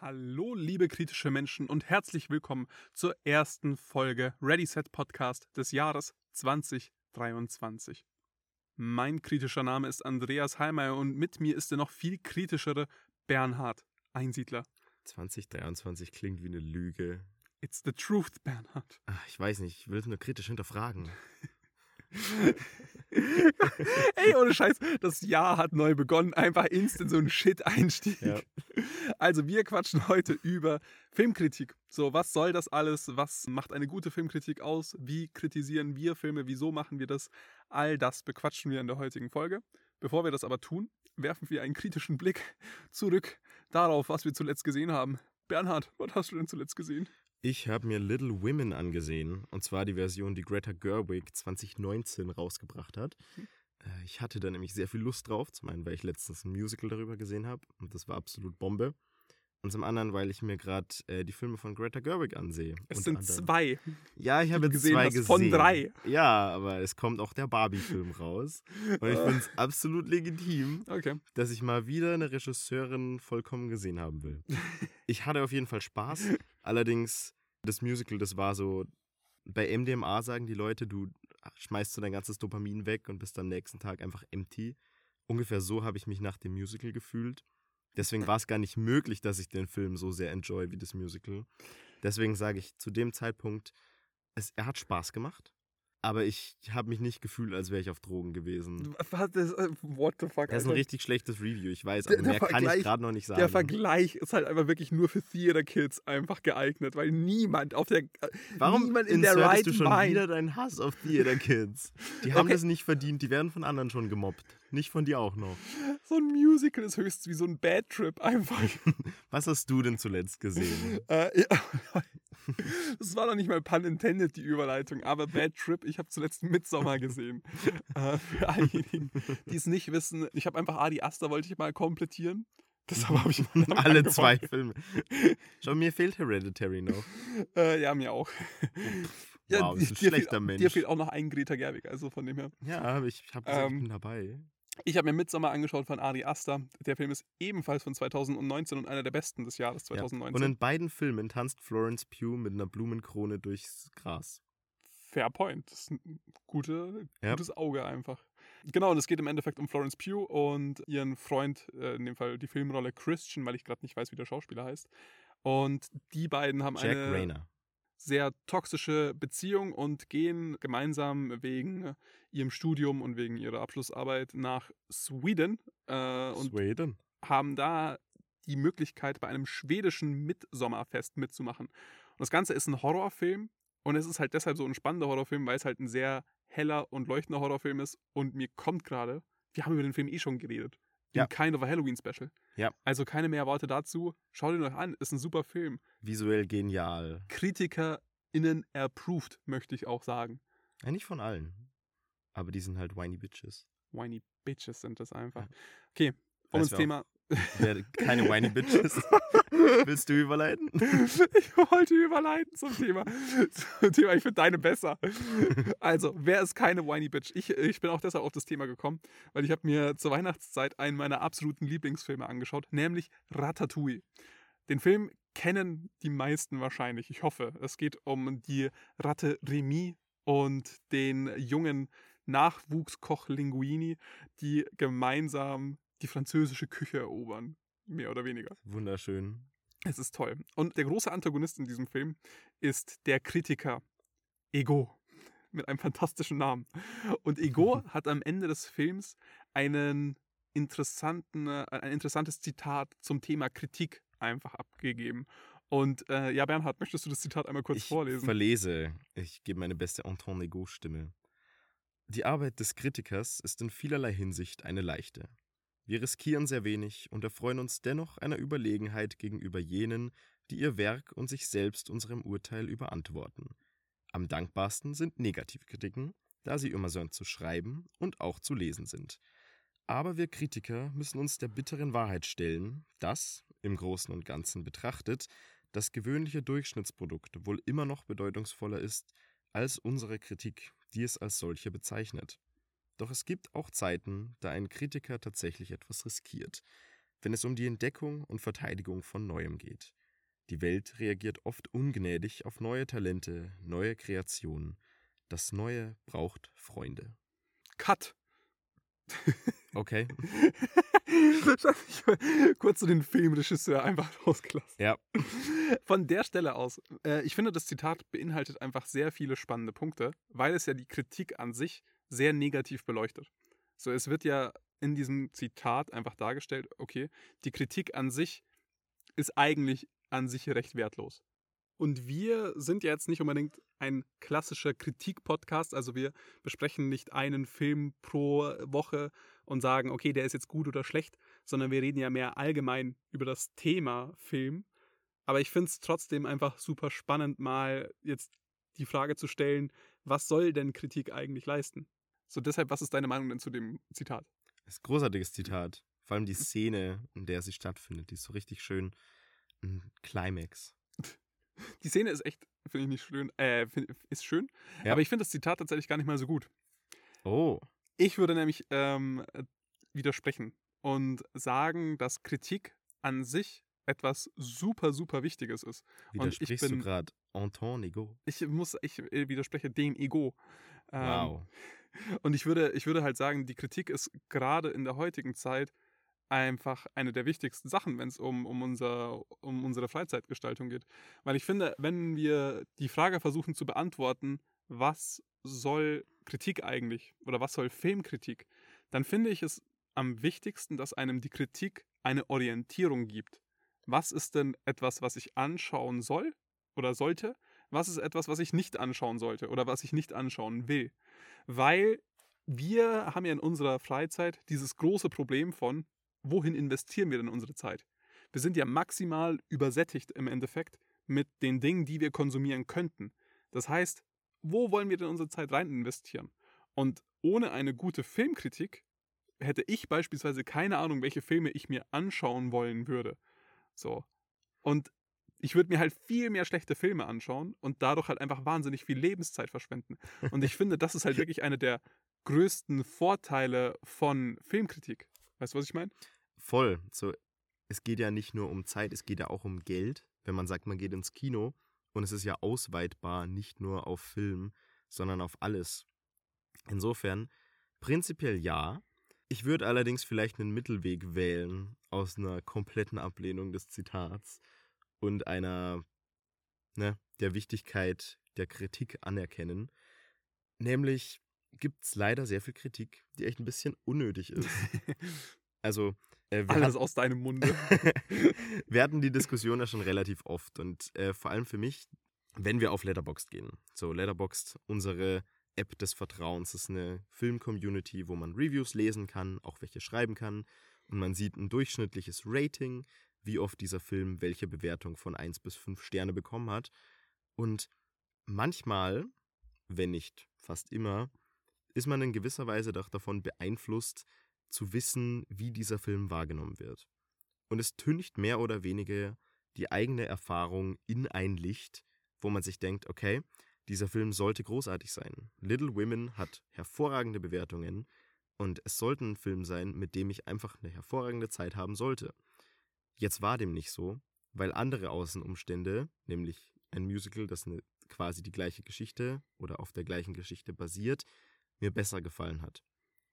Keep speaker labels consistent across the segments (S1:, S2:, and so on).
S1: Hallo, liebe kritische Menschen und herzlich willkommen zur ersten Folge Ready Set Podcast des Jahres 2023. Mein kritischer Name ist Andreas Heimeyer und mit mir ist der noch viel kritischere Bernhard Einsiedler.
S2: 2023 klingt wie eine Lüge.
S1: It's the truth, Bernhard.
S2: Ach, ich weiß nicht, ich will es nur kritisch hinterfragen.
S1: Ey, ohne Scheiß, das Jahr hat neu begonnen. Einfach instant so ein Shit-Einstieg.
S2: Ja.
S1: Also, wir quatschen heute über Filmkritik. So, was soll das alles? Was macht eine gute Filmkritik aus? Wie kritisieren wir Filme? Wieso machen wir das? All das bequatschen wir in der heutigen Folge. Bevor wir das aber tun, werfen wir einen kritischen Blick zurück darauf, was wir zuletzt gesehen haben. Bernhard, was hast du denn zuletzt gesehen?
S2: Ich habe mir Little Women angesehen, und zwar die Version, die Greta Gerwig 2019 rausgebracht hat. Äh, Ich hatte da nämlich sehr viel Lust drauf, zum einen, weil ich letztens ein Musical darüber gesehen habe, und das war absolut Bombe. Und zum anderen, weil ich mir gerade äh, die Filme von Greta Gerwig ansehe.
S1: Es sind
S2: anderem.
S1: zwei.
S2: Ja, ich habe jetzt
S1: gesehen
S2: zwei gesehen.
S1: von drei.
S2: Ja, aber es kommt auch der Barbie-Film raus. Und ich finde es absolut legitim,
S1: Okay.
S2: dass ich mal wieder eine Regisseurin vollkommen gesehen haben will. Ich hatte auf jeden Fall Spaß. Allerdings, das Musical, das war so, bei MDMA sagen die Leute, du schmeißt so dein ganzes Dopamin weg und bist am nächsten Tag einfach empty. Ungefähr so habe ich mich nach dem Musical gefühlt. Deswegen war es gar nicht möglich, dass ich den Film so sehr enjoy wie das Musical. Deswegen sage ich zu dem Zeitpunkt, es, er hat Spaß gemacht, aber ich habe mich nicht gefühlt, als wäre ich auf Drogen gewesen.
S1: Was ist, äh, what the fuck?
S2: Das ist ein
S1: Alter?
S2: richtig schlechtes Review, ich weiß,
S1: Der-
S2: aber
S1: der
S2: mehr kann
S1: Vergleich-
S2: ich gerade noch nicht sagen.
S1: Der Vergleich ist halt einfach wirklich nur für Theater Kids einfach geeignet, weil niemand auf der
S2: Warum
S1: niemand in der right
S2: du schon
S1: mind.
S2: wieder deinen Hass auf Theater Kids? Die haben
S1: Okay.
S2: das nicht verdient, die werden von anderen schon gemobbt. Nicht von dir auch noch.
S1: so ein Musical ist höchstens wie so ein Bad Trip einfach.
S2: Was hast du denn zuletzt gesehen?
S1: äh, ja, das war noch nicht mal pun intended die Überleitung, aber Bad Trip, ich habe zuletzt Midsommer gesehen. äh, für all diejenigen, die es nicht wissen, ich habe einfach Adi Aster wollte ich mal komplettieren. Deshalb habe ich
S2: Alle
S1: angefangen.
S2: zwei Filme. Schau, mir fehlt Hereditary noch.
S1: Äh, ja, mir auch.
S2: Wow, das ist ein schlechter
S1: fehlt,
S2: Mensch.
S1: Dir fehlt auch noch ein Greta Gerwig, also von dem her.
S2: Ja, ich habe gesagt,
S1: Ähm,
S2: ich bin dabei.
S1: Ich habe mir Midsommer angeschaut von Ari Aster. Der Film ist ebenfalls von 2019 und einer der besten des Jahres
S2: Ja.
S1: 2019.
S2: Und in beiden Filmen tanzt Florence Pugh mit einer Blumenkrone durchs Gras.
S1: Fair point. Das ist ein gute,
S2: Ja.
S1: gutes Auge einfach. Genau, und es geht im Endeffekt um Florence Pugh und ihren Freund, äh, in dem Fall die Filmrolle Christian, weil ich gerade nicht weiß, wie der Schauspieler heißt. Und die beiden haben
S2: Jack
S1: eine
S2: Rayner.
S1: Sehr toxische Beziehung und gehen gemeinsam wegen ihrem Studium und wegen ihrer Abschlussarbeit nach Sweden äh, und
S2: Sweden.
S1: haben da die Möglichkeit, bei einem schwedischen Mitsommerfest mitzumachen. Und das Ganze ist ein Horrorfilm und es ist halt deshalb so ein spannender Horrorfilm, weil es halt ein sehr heller und leuchtender Horrorfilm ist und mir kommt gerade, wir haben über den Film eh schon geredet, im
S2: Ja.
S1: Kind of a Halloween Special.
S2: Ja.
S1: Also keine mehr Worte dazu. Schaut ihn euch an, ist ein super Film.
S2: Visuell genial.
S1: KritikerInnen approved, möchte ich auch sagen.
S2: Ja, nicht von allen. Aber die sind halt whiny Bitches.
S1: Whiny Bitches sind das einfach. Okay, um ins Thema.
S2: Wer keine whiny Bitches. Willst du überleiten?
S1: Ich wollte überleiten zum Thema. Zum Thema, ich finde deine besser. Also, wer ist keine Whiny Bitch? Ich, ich bin auch deshalb auf das Thema gekommen, weil ich habe mir zur Weihnachtszeit einen meiner absoluten Lieblingsfilme angeschaut, nämlich Ratatouille. Den Film kennen die meisten wahrscheinlich, ich hoffe. Es geht um die Ratte Remy und den jungen Nachwuchskoch Linguini, die gemeinsam die französische Küche erobern. Mehr oder weniger.
S2: Wunderschön.
S1: Es ist toll. Und der große Antagonist in diesem Film ist der Kritiker Ego. Mit einem fantastischen Namen. Und Ego hat am Ende des Films einen interessanten, äh, ein interessantes Zitat zum Thema Kritik einfach abgegeben. Und äh, ja, Bernhard, möchtest du das Zitat einmal kurz
S2: ich
S1: vorlesen?
S2: verlese. Ich gebe meine beste Anton Ego-Stimme. Die Arbeit des Kritikers ist in vielerlei Hinsicht eine leichte. Wir riskieren sehr wenig und erfreuen uns dennoch einer Überlegenheit gegenüber jenen, die ihr Werk und sich selbst unserem Urteil überantworten. Am dankbarsten sind Negativkritiken, da sie immer so zu schreiben und auch zu lesen sind. Aber wir Kritiker müssen uns der bitteren Wahrheit stellen, dass, im Großen und Ganzen betrachtet, das gewöhnliche Durchschnittsprodukt wohl immer noch bedeutungsvoller ist als unsere Kritik, die es als solche bezeichnet. Doch es gibt auch Zeiten, da ein Kritiker tatsächlich etwas riskiert. wenn es um die Entdeckung und Verteidigung von Neuem geht. Die Welt reagiert oft ungnädig auf neue Talente, neue Kreationen. Das Neue braucht Freunde.
S1: Cut.
S2: Okay.
S1: Kurz so den Filmregisseur einfach rausgelassen.
S2: Ja.
S1: Von der Stelle aus, äh, ich finde, das Zitat beinhaltet einfach sehr viele spannende Punkte, weil es ja die Kritik an sich sehr negativ beleuchtet. So, es wird ja in diesem Zitat einfach dargestellt, okay, die Kritik an sich ist eigentlich an sich recht wertlos. Und wir sind ja jetzt nicht unbedingt ein klassischer Kritik-Podcast, also wir besprechen nicht einen Film pro Woche und sagen, okay, der ist jetzt gut oder schlecht, sondern wir reden ja mehr allgemein über das Thema Film. Aber ich finde es trotzdem einfach super spannend, mal jetzt die Frage zu stellen, was soll denn Kritik eigentlich leisten? So deshalb, was ist deine Meinung denn zu dem Zitat?
S2: Das ist ein großartiges Zitat. Vor allem die Szene, in der sie stattfindet, die ist so richtig schön ein Climax.
S1: Die Szene ist echt, finde ich nicht schön, äh, find, ist schön,
S2: Ja.
S1: aber ich finde das Zitat tatsächlich gar nicht mal so gut.
S2: Oh,
S1: Ich würde nämlich ähm, widersprechen und sagen, dass Kritik an sich etwas super, super Wichtiges ist. Und ich
S2: widersprichst du
S1: bin-
S2: gerade Anton Ego?
S1: Ich muss, ich äh, widerspreche dem Ego. Ähm,
S2: Wow.
S1: Und ich würde, ich würde halt sagen, die Kritik ist gerade in der heutigen Zeit einfach eine der wichtigsten Sachen, wenn es um, um, unser, um unsere Freizeitgestaltung geht. Weil ich finde, wenn wir die Frage versuchen zu beantworten, was soll Kritik eigentlich oder was soll Filmkritik, dann finde ich es am wichtigsten, dass einem die Kritik eine Orientierung gibt. Was ist denn etwas, was ich anschauen soll oder sollte? Was ist etwas, was ich nicht anschauen sollte oder was ich nicht anschauen will? Weil wir haben ja in unserer Freizeit dieses große Problem von, wohin investieren wir denn unsere Zeit? Wir sind ja maximal übersättigt im Endeffekt mit den Dingen, die wir konsumieren könnten. Das heißt, wo wollen wir denn unsere Zeit rein investieren? Und ohne eine gute Filmkritik hätte ich beispielsweise keine Ahnung, welche Filme ich mir anschauen wollen würde. So. Und ich würde mir halt viel mehr schlechte Filme anschauen und dadurch halt einfach wahnsinnig viel Lebenszeit verschwenden. Und ich finde, das ist halt wirklich einer der größten Vorteile von Filmkritik. Weißt du, was ich meine?
S2: Voll. So, es geht ja nicht nur um Zeit, es geht ja auch um Geld. Wenn man sagt, man geht ins Kino und es ist ja ausweitbar, nicht nur auf Film, sondern auf alles. Insofern, prinzipiell ja. Ich würde allerdings vielleicht einen Mittelweg wählen aus einer kompletten Ablehnung des Zitats und einer, ne, der Wichtigkeit der Kritik anerkennen. Nämlich gibt es leider sehr viel Kritik, die echt ein bisschen unnötig ist. Also, äh, wir
S1: Alles aus deinem Munde.
S2: wir hatten die Diskussion ja schon relativ oft und äh, vor allem für mich, wenn wir auf Letterboxd gehen. So, Letterboxd, unsere App des Vertrauens, ist eine Film-Community, wo man Reviews lesen kann, auch welche schreiben kann und man sieht ein durchschnittliches Rating, wie oft dieser Film welche Bewertung von 1 bis 5 Sterne bekommen hat. Und manchmal, wenn nicht fast immer, ist man in gewisser Weise doch davon beeinflusst, zu wissen, wie dieser Film wahrgenommen wird. Und es tüncht mehr oder weniger die eigene Erfahrung in ein Licht, wo man sich denkt, okay, dieser Film sollte großartig sein. Little Women hat hervorragende Bewertungen und es sollte ein Film sein, mit dem ich einfach eine hervorragende Zeit haben sollte. Jetzt war dem nicht so, weil andere Außenumstände, nämlich ein Musical, das eine, quasi die gleiche Geschichte oder auf der gleichen Geschichte basiert, mir besser gefallen hat.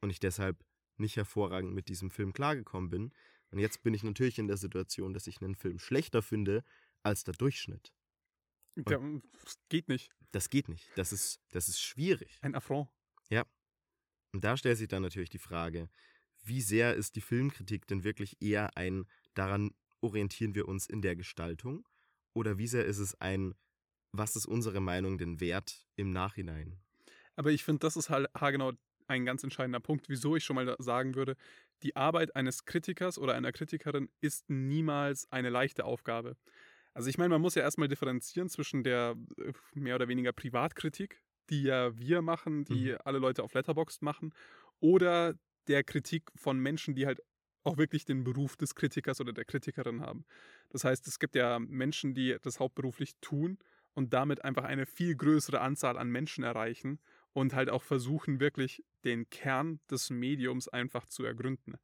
S2: Und ich deshalb nicht hervorragend mit diesem Film klargekommen bin. Und jetzt bin ich natürlich in der Situation, dass ich einen Film schlechter finde als der Durchschnitt.
S1: Ja, das geht nicht.
S2: Das geht nicht. Das ist, das ist schwierig.
S1: Ein Affront.
S2: Und da stellt sich dann natürlich die Frage, wie sehr ist die Filmkritik denn wirklich eher ein, daran orientieren wir uns in der Gestaltung? Oder wie sehr ist es ein, was ist unsere Meinung denn wert im Nachhinein?
S1: Aber ich finde, das ist halt haargenau ein ganz entscheidender Punkt, wieso ich schon mal sagen würde, die Arbeit eines Kritikers oder einer Kritikerin ist niemals eine leichte Aufgabe. Also ich meine, man muss ja erstmal differenzieren zwischen der äh, mehr oder weniger Privatkritik, die ja wir machen, die
S2: Mhm.
S1: alle Leute auf Letterboxd machen, oder der Kritik von Menschen, die halt auch wirklich den Beruf des Kritikers oder der Kritikerin haben. Das heißt, es gibt ja Menschen, die das hauptberuflich tun und damit einfach eine viel größere Anzahl an Menschen erreichen und halt auch versuchen, wirklich den Kern des Mediums einfach zu ergründen.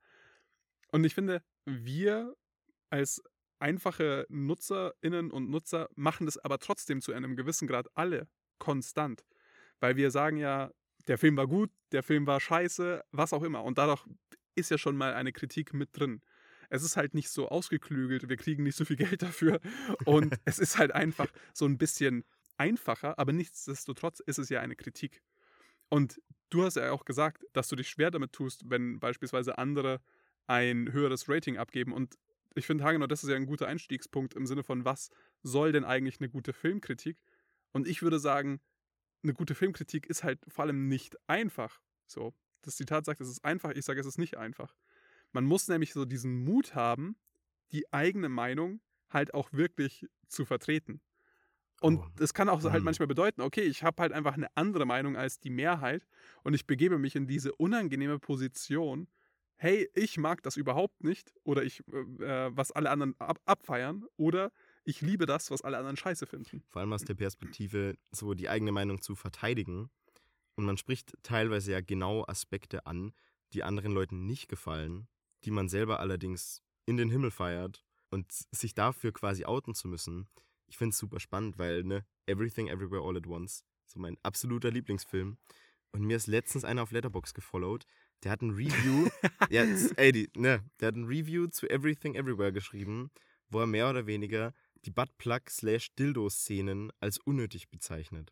S1: Und ich finde, wir als einfache Nutzerinnen und Nutzer machen das aber trotzdem zu einem gewissen Grad alle konstant. Weil wir sagen ja, der Film war gut, der Film war scheiße, was auch immer. Und dadurch ist ja schon mal eine Kritik mit drin. Es ist halt nicht so ausgeklügelt, wir kriegen nicht so viel Geld dafür. Und es ist halt einfach so ein bisschen einfacher, aber nichtsdestotrotz ist es ja eine Kritik. Und du hast ja auch gesagt, dass du dich schwer damit tust, wenn beispielsweise andere ein höheres Rating abgeben. Und ich finde, Hagenau, das ist ja ein guter Einstiegspunkt im Sinne von, was soll denn eigentlich eine gute Filmkritik? Und ich würde sagen, eine gute Filmkritik ist halt vor allem nicht einfach. So, das Zitat sagt, es ist einfach, ich sage, es ist nicht einfach. Man muss nämlich so diesen Mut haben, die eigene Meinung halt auch wirklich zu vertreten. Und oh. das kann auch halt mhm. manchmal bedeuten, okay, ich habe halt einfach eine andere Meinung als die Mehrheit und ich begebe mich in diese unangenehme Position, hey, ich mag das überhaupt nicht oder ich, äh, äh, was alle anderen ab abfeiern oder ich liebe das, was alle anderen scheiße finden.
S2: Vor allem aus der Perspektive, so die eigene Meinung zu verteidigen. Und man spricht teilweise ja genau Aspekte an, die anderen Leuten nicht gefallen, die man selber allerdings in den Himmel feiert und sich dafür quasi outen zu müssen, ich finde es super spannend, weil, ne, Everything Everywhere All at Once, so mein absoluter Lieblingsfilm. Und mir ist letztens einer auf Letterbox gefollowt, der hat ein Review, ja, ey, die, ne, der hat ein Review zu Everything Everywhere geschrieben, wo er mehr oder weniger die Buttplug slash Dildo-Szenen als unnötig bezeichnet.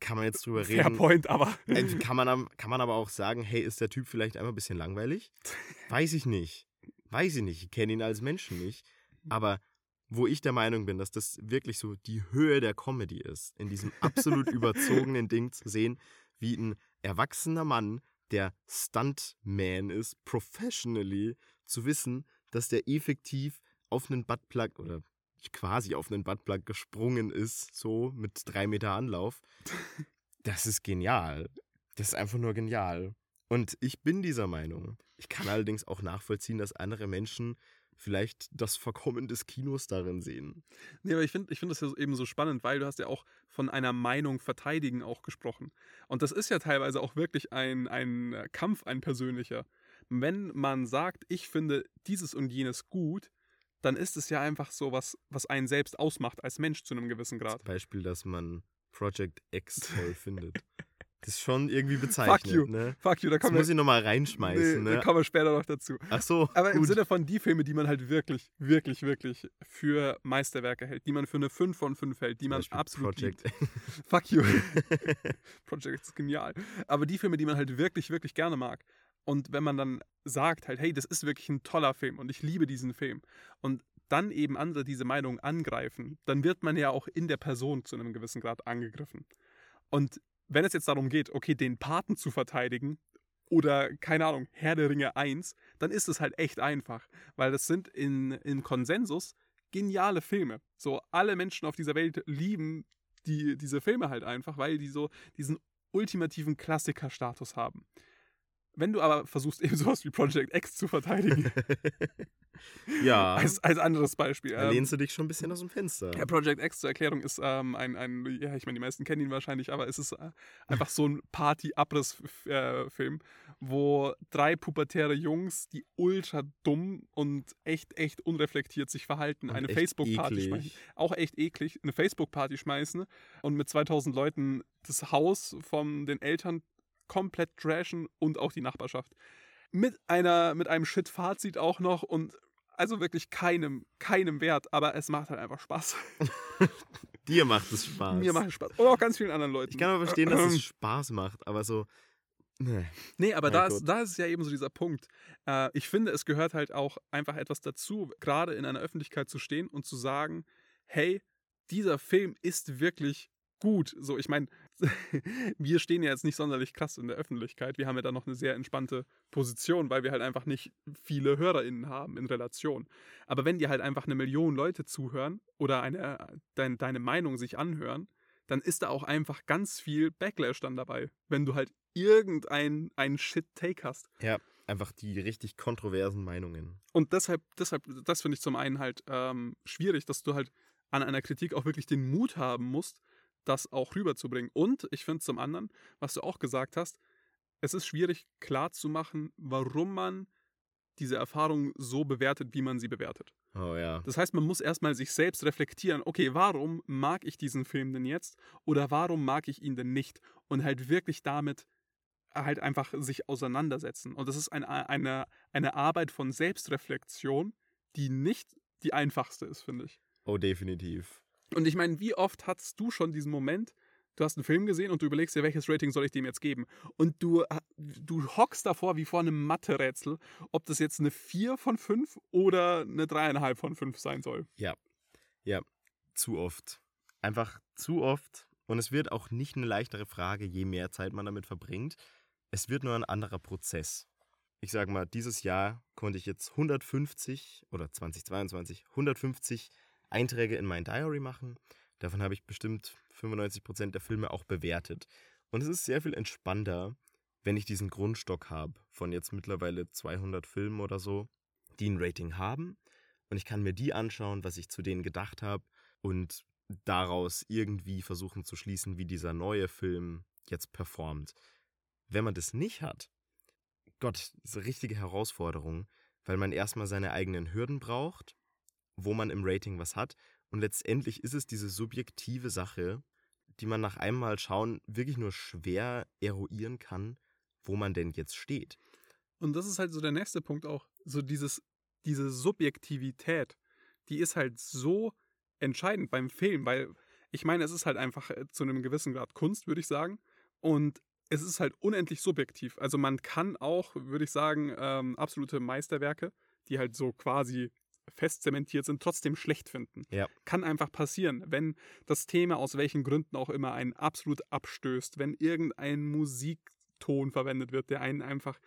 S2: Kann man jetzt drüber reden.
S1: Fair point, aber.
S2: kann, man, kann man aber auch sagen, hey, ist der Typ vielleicht einfach ein bisschen langweilig? Weiß ich nicht. Weiß ich nicht. Ich kenne ihn als Menschen nicht. Aber wo ich der Meinung bin, dass das wirklich so die Höhe der Comedy ist, in diesem absolut überzogenen Ding zu sehen, wie ein erwachsener Mann, der Stuntman ist, professionally, zu wissen, dass der effektiv auf einen Buttplug oder quasi auf einen Buttplug gesprungen ist, so mit drei Meter Anlauf. Das ist genial. Das ist einfach nur genial. Und ich bin dieser Meinung. Ich kann allerdings auch nachvollziehen, dass andere Menschen vielleicht das Verkommen des Kinos darin sehen.
S1: Nee, aber ich finde ich find das ja eben so spannend, weil du hast ja auch von einer Meinung verteidigen auch gesprochen. Und das ist ja teilweise auch wirklich ein, ein Kampf, ein persönlicher. Wenn man sagt, ich finde dieses und jenes gut, dann ist es ja einfach so was, was einen selbst ausmacht als Mensch zu einem gewissen Grad.
S2: Zum Beispiel, dass man Project X toll findet. Das ist schon irgendwie bezeichnend.
S1: Fuck you.
S2: Ne?
S1: Fuck you. Da
S2: das
S1: wir,
S2: muss ich nochmal reinschmeißen.
S1: Nee,
S2: ne?
S1: Da kommen wir später noch dazu.
S2: Ach so.
S1: Aber gut. im Sinne von die Filme, die man halt wirklich, wirklich, wirklich für Meisterwerke hält, die man für eine 5 von 5 hält, die Zum man Beispiel absolut
S2: Project.
S1: Liebt. Fuck you. Project ist genial. Aber die Filme, die man halt wirklich, wirklich gerne mag. Und wenn man dann sagt halt, hey, das ist wirklich ein toller Film und ich liebe diesen Film. Und dann eben andere diese Meinung angreifen, dann wird man ja auch in der Person zu einem gewissen Grad angegriffen. Und wenn es jetzt darum geht, okay, den Paten zu verteidigen oder, keine Ahnung, Herr der Ringe 1, dann ist es halt echt einfach, weil das sind in, in Konsensus geniale Filme. So, alle Menschen auf dieser Welt lieben die, diese Filme halt einfach, weil die so diesen ultimativen Klassikerstatus haben. Wenn du aber versuchst, eben sowas wie Project X zu verteidigen.
S2: ja.
S1: Als, als anderes Beispiel.
S2: Da lehnst du dich schon ein bisschen aus dem Fenster.
S1: Ja, Project X zur Erklärung ist ähm, ein, ein, ja, ich meine, die meisten kennen ihn wahrscheinlich, aber es ist äh, einfach so ein Party-Abriss-Film, äh, wo drei pubertäre Jungs, die ultra dumm und echt, echt unreflektiert sich verhalten, und eine Facebook-Party schmeißen. Auch echt eklig, eine Facebook-Party schmeißen und mit 2000 Leuten das Haus von den Eltern komplett trashen und auch die Nachbarschaft. Mit einer, mit einem Shit-Fazit auch noch und also wirklich keinem, keinem Wert, aber es macht halt einfach Spaß.
S2: Dir macht es Spaß.
S1: Mir macht es Spaß. Und auch ganz vielen anderen Leuten.
S2: Ich kann aber verstehen, dass es Spaß macht, aber so. Nee,
S1: nee aber da ist, da ist ja eben so dieser Punkt. Äh, ich finde, es gehört halt auch einfach etwas dazu, gerade in einer Öffentlichkeit zu stehen und zu sagen, hey, dieser Film ist wirklich gut. So, ich meine, wir stehen ja jetzt nicht sonderlich krass in der Öffentlichkeit. Wir haben ja da noch eine sehr entspannte Position, weil wir halt einfach nicht viele HörerInnen haben in Relation. Aber wenn dir halt einfach eine Million Leute zuhören oder eine, dein, deine Meinung sich anhören, dann ist da auch einfach ganz viel Backlash dann dabei, wenn du halt irgendein einen Shit-Take hast.
S2: Ja, einfach die richtig kontroversen Meinungen.
S1: Und deshalb, deshalb das finde ich zum einen halt ähm, schwierig, dass du halt an einer Kritik auch wirklich den Mut haben musst, das auch rüberzubringen. Und ich finde zum anderen, was du auch gesagt hast, es ist schwierig klarzumachen, warum man diese Erfahrung so bewertet, wie man sie bewertet.
S2: Oh ja.
S1: Das heißt, man muss erstmal sich selbst reflektieren, okay, warum mag ich diesen Film denn jetzt oder warum mag ich ihn denn nicht? Und halt wirklich damit halt einfach sich auseinandersetzen. Und das ist eine, eine, eine Arbeit von Selbstreflexion, die nicht die einfachste ist, finde ich.
S2: Oh, definitiv.
S1: Und ich meine, wie oft hattest du schon diesen Moment, du hast einen Film gesehen und du überlegst dir, welches Rating soll ich dem jetzt geben? Und du, du hockst davor wie vor einem Mathe-Rätsel, ob das jetzt eine 4 von 5 oder eine 3,5 von 5 sein soll.
S2: Ja. Ja. Zu oft. Einfach zu oft. Und es wird auch nicht eine leichtere Frage, je mehr Zeit man damit verbringt. Es wird nur ein anderer Prozess. Ich sage mal, dieses Jahr konnte ich jetzt 150 oder 2022 150 Einträge in mein Diary machen. Davon habe ich bestimmt 95% der Filme auch bewertet. Und es ist sehr viel entspannter, wenn ich diesen Grundstock habe von jetzt mittlerweile 200 Filmen oder so, die ein Rating haben. Und ich kann mir die anschauen, was ich zu denen gedacht habe und daraus irgendwie versuchen zu schließen, wie dieser neue Film jetzt performt. Wenn man das nicht hat, Gott, das ist eine richtige Herausforderung, weil man erstmal seine eigenen Hürden braucht, wo man im Rating was hat. Und letztendlich ist es diese subjektive Sache, die man nach einmal schauen wirklich nur schwer eruieren kann, wo man denn jetzt steht.
S1: Und das ist halt so der nächste Punkt auch, so dieses, diese Subjektivität, die ist halt so entscheidend beim Film, weil ich meine, es ist halt einfach äh, zu einem gewissen Grad Kunst, würde ich sagen. Und es ist halt unendlich subjektiv. Also man kann auch, würde ich sagen, ähm, absolute Meisterwerke, die halt so quasi fest zementiert sind, trotzdem schlecht finden.
S2: Ja.
S1: Kann einfach passieren, wenn das Thema aus welchen Gründen auch immer einen absolut abstößt, wenn irgendein Musikton verwendet wird, der einen einfach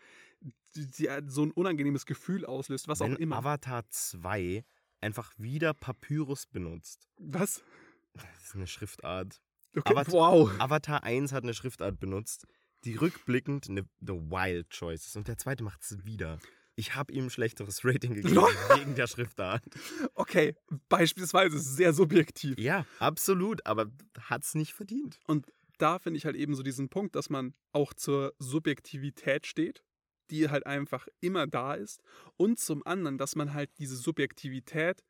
S1: die, so ein unangenehmes Gefühl auslöst, was
S2: wenn
S1: auch immer.
S2: Avatar 2 einfach wieder Papyrus benutzt.
S1: Was?
S2: Das ist eine Schriftart.
S1: Okay,
S2: Avatar-
S1: wow.
S2: Avatar 1 hat eine Schriftart benutzt, die rückblickend eine The Wild Choice ist. Und der zweite macht es wieder. Ich habe ihm ein schlechteres Rating gegeben wegen der Schriftart.
S1: Okay, beispielsweise sehr subjektiv.
S2: Ja, absolut, aber hat es nicht verdient.
S1: Und da finde ich halt eben so diesen Punkt, dass man auch zur Subjektivität steht, die halt einfach immer da ist. Und zum anderen, dass man halt diese Subjektivität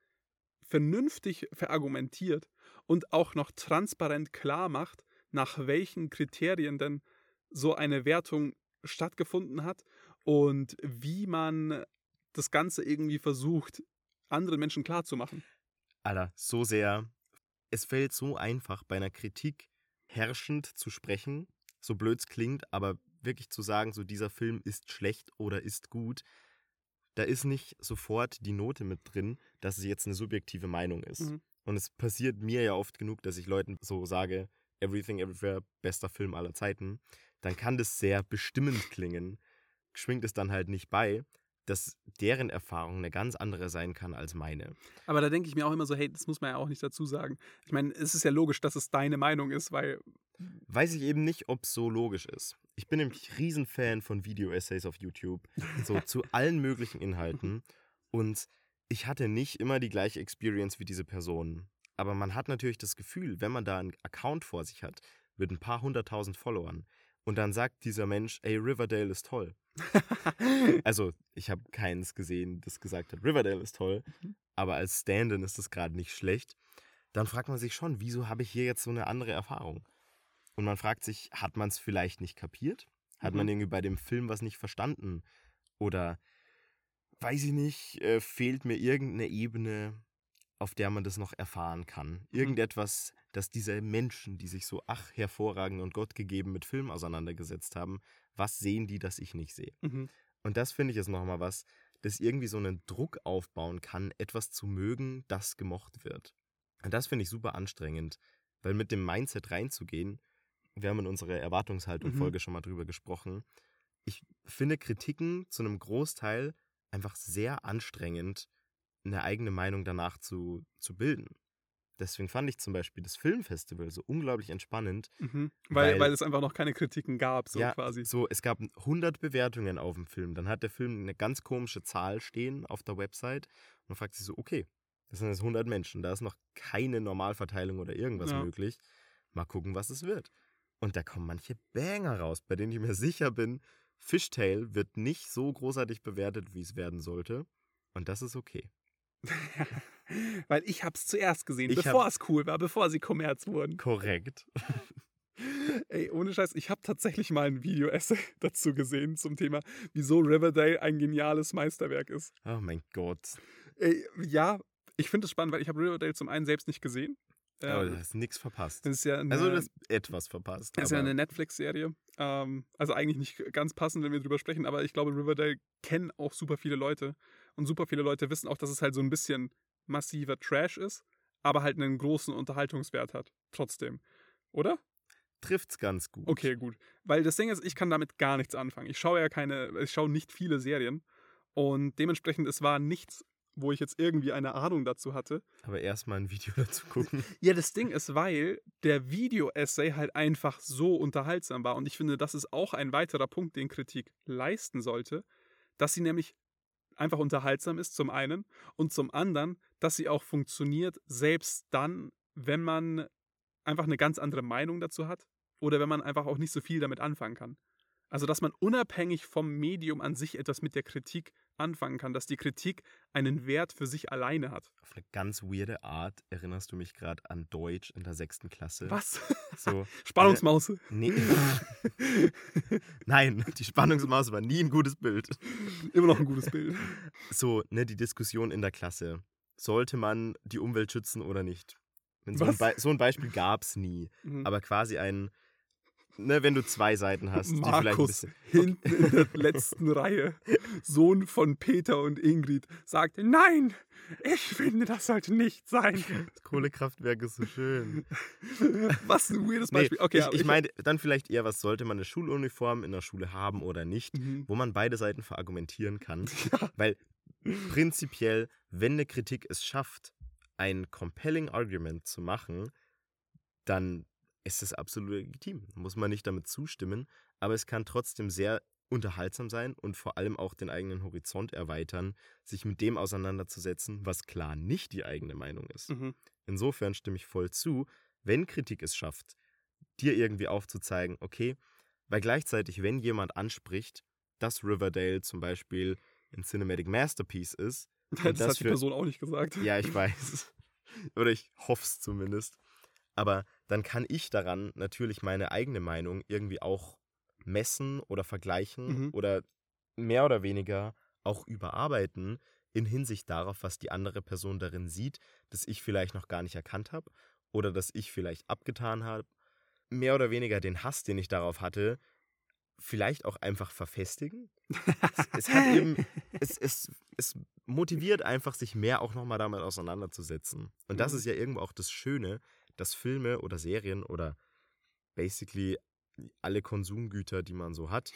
S1: vernünftig verargumentiert und auch noch transparent klar macht, nach welchen Kriterien denn so eine Wertung stattgefunden hat und wie man das Ganze irgendwie versucht, anderen Menschen klarzumachen.
S2: Alter, so sehr. Es fällt so einfach, bei einer Kritik herrschend zu sprechen, so blöd es klingt, aber wirklich zu sagen, so dieser Film ist schlecht oder ist gut, da ist nicht sofort die Note mit drin, dass es jetzt eine subjektive Meinung ist.
S1: Mhm.
S2: Und es passiert mir ja oft genug, dass ich Leuten so sage, Everything Everywhere, bester Film aller Zeiten. Dann kann das sehr bestimmend klingen, schwingt es dann halt nicht bei, dass deren Erfahrung eine ganz andere sein kann als meine.
S1: Aber da denke ich mir auch immer so, hey, das muss man ja auch nicht dazu sagen. Ich meine, es ist ja logisch, dass es deine Meinung ist, weil
S2: Weiß ich eben nicht, ob es so logisch ist. Ich bin nämlich Riesenfan von Video-Essays auf YouTube, so zu allen möglichen Inhalten. Und ich hatte nicht immer die gleiche Experience wie diese Person. Aber man hat natürlich das Gefühl, wenn man da einen Account vor sich hat, mit ein paar hunderttausend Followern, und dann sagt dieser Mensch, ey, Riverdale ist toll. Also, ich habe keins gesehen, das gesagt hat, Riverdale ist toll, aber als Stand-in ist das gerade nicht schlecht. Dann fragt man sich schon, wieso habe ich hier jetzt so eine andere Erfahrung? Und man fragt sich, hat man es vielleicht nicht kapiert? Hat man
S1: Mhm.
S2: irgendwie bei dem Film was nicht verstanden? Oder, weiß ich nicht, äh, fehlt mir irgendeine Ebene, auf der man das noch erfahren kann? Irgendetwas, das diese Menschen, die sich so ach hervorragend und Gott gegeben mit Film auseinandergesetzt haben, was sehen die, das ich nicht sehe?
S1: Mhm.
S2: Und das finde ich ist nochmal was, das irgendwie so einen Druck aufbauen kann, etwas zu mögen, das gemocht wird. Und das finde ich super anstrengend, weil mit dem Mindset reinzugehen, wir haben in unserer Erwartungshaltung-Folge schon mal drüber gesprochen, ich finde Kritiken zu einem Großteil einfach sehr anstrengend, eine eigene Meinung danach zu, zu bilden. Deswegen fand ich zum Beispiel das Filmfestival so unglaublich entspannend,
S1: Mhm. Weil,
S2: Weil-
S1: weil es einfach noch keine Kritiken gab, so
S2: ja,
S1: quasi.
S2: So, es gab 100 Bewertungen auf dem Film. Dann hat der Film eine ganz komische Zahl stehen auf der Website. Und man fragt sich so, okay, das sind jetzt 100 Menschen. Da ist noch keine Normalverteilung oder irgendwas
S1: Ja.
S2: möglich. Mal gucken, was es wird. Und da kommen manche Banger raus, bei denen ich mir sicher bin, Fishtail wird nicht so großartig bewertet, wie es werden sollte. Und das ist okay.
S1: Weil ich hab's zuerst gesehen,
S2: Ich
S1: bevor es cool war, bevor sie Kommerz wurden.
S2: Korrekt.
S1: Ey, ohne Scheiß, ich habe tatsächlich mal ein Video-Essay dazu gesehen zum Thema, wieso Riverdale ein geniales Meisterwerk ist.
S2: Oh mein Gott.
S1: Ey, ja, ich finde es spannend, weil ich habe Riverdale zum einen selbst nicht gesehen.
S2: Aber
S1: Ähm,
S2: du hast nichts verpasst.
S1: das ist ja eine,
S2: Also du hast etwas verpasst.
S1: das ist ja eine Netflix-Serie. Ähm, also eigentlich nicht ganz passend, wenn wir drüber sprechen, aber ich glaube, Riverdale kennen auch super viele Leute. Und super viele Leute wissen auch, dass es halt so ein bisschen massiver Trash ist, aber halt einen großen Unterhaltungswert hat. Trotzdem. Oder?
S2: trifft's ganz gut.
S1: Okay, gut. Weil das Ding ist, ich kann damit gar nichts anfangen. Ich schaue ja keine, ich schaue nicht viele Serien. Und dementsprechend, es war nichts, wo ich jetzt irgendwie eine Ahnung dazu hatte.
S2: Aber erstmal ein Video dazu gucken.
S1: Ja, das Ding ist, weil der Video-Essay halt einfach so unterhaltsam war. Und ich finde, das ist auch ein weiterer Punkt, den Kritik leisten sollte, dass sie nämlich einfach unterhaltsam ist, zum einen. Und zum anderen, dass sie auch funktioniert, selbst dann, wenn man einfach eine ganz andere Meinung dazu hat oder wenn man einfach auch nicht so viel damit anfangen kann. Also, dass man unabhängig vom Medium an sich etwas mit der Kritik anfangen kann, dass die Kritik einen Wert für sich alleine hat.
S2: Auf eine ganz weirde Art erinnerst du mich gerade an Deutsch in der sechsten Klasse.
S1: Was?
S2: So,
S1: Spannungsmaus.
S2: nee. Nein, die Spannungsmaus war nie ein gutes Bild.
S1: Immer noch ein gutes Bild.
S2: So, ne, die Diskussion in der Klasse. Sollte man die Umwelt schützen oder nicht? So, ein so ein Beispiel gab es nie.
S1: Mhm.
S2: Aber quasi ein, ne, wenn du zwei Seiten hast, die vielleicht ein
S1: Markus
S2: bisschen.
S1: hinten in der letzten Reihe, Sohn von Peter und Ingrid, sagte, nein, ich finde, das sollte nicht sein.
S2: Das Kohlekraftwerk ist so schön.
S1: Was ein weirdes
S2: Nee,
S1: Beispiel. Okay,
S2: ich,
S1: aber
S2: ich meine dann vielleicht eher, was sollte man eine Schuluniform in der Schule haben oder nicht,
S1: Mhm.
S2: wo man beide Seiten verargumentieren kann.
S1: Ja.
S2: Weil prinzipiell, wenn eine Kritik es schafft, ein compelling Argument zu machen, dann ist es absolut legitim. Muss man nicht damit zustimmen, aber es kann trotzdem sehr unterhaltsam sein und vor allem auch den eigenen Horizont erweitern, sich mit dem auseinanderzusetzen, was klar nicht die eigene Meinung ist.
S1: Mhm.
S2: Insofern stimme ich voll zu, wenn Kritik es schafft, dir irgendwie aufzuzeigen, okay, weil gleichzeitig, wenn jemand anspricht, dass Riverdale zum Beispiel ein Cinematic Masterpiece ist,
S1: Das,
S2: das
S1: hat die
S2: für-
S1: Person auch nicht gesagt.
S2: ja, ich weiß, oder ich hoffe es zumindest, aber dann kann ich daran natürlich meine eigene Meinung irgendwie auch messen oder vergleichen
S1: Mhm.
S2: oder mehr oder weniger auch überarbeiten in Hinsicht darauf, was die andere Person darin sieht, das ich vielleicht noch gar nicht erkannt habe oder das ich vielleicht abgetan habe. Mehr oder weniger den Hass, den ich darauf hatte, vielleicht auch einfach verfestigen. es, es eben, es, es, es motiviert einfach, sich mehr auch nochmal damit auseinanderzusetzen. Und das
S1: Mhm.
S2: ist ja irgendwo auch das Schöne, dass Filme oder Serien oder basically alle Konsumgüter, die man so hat,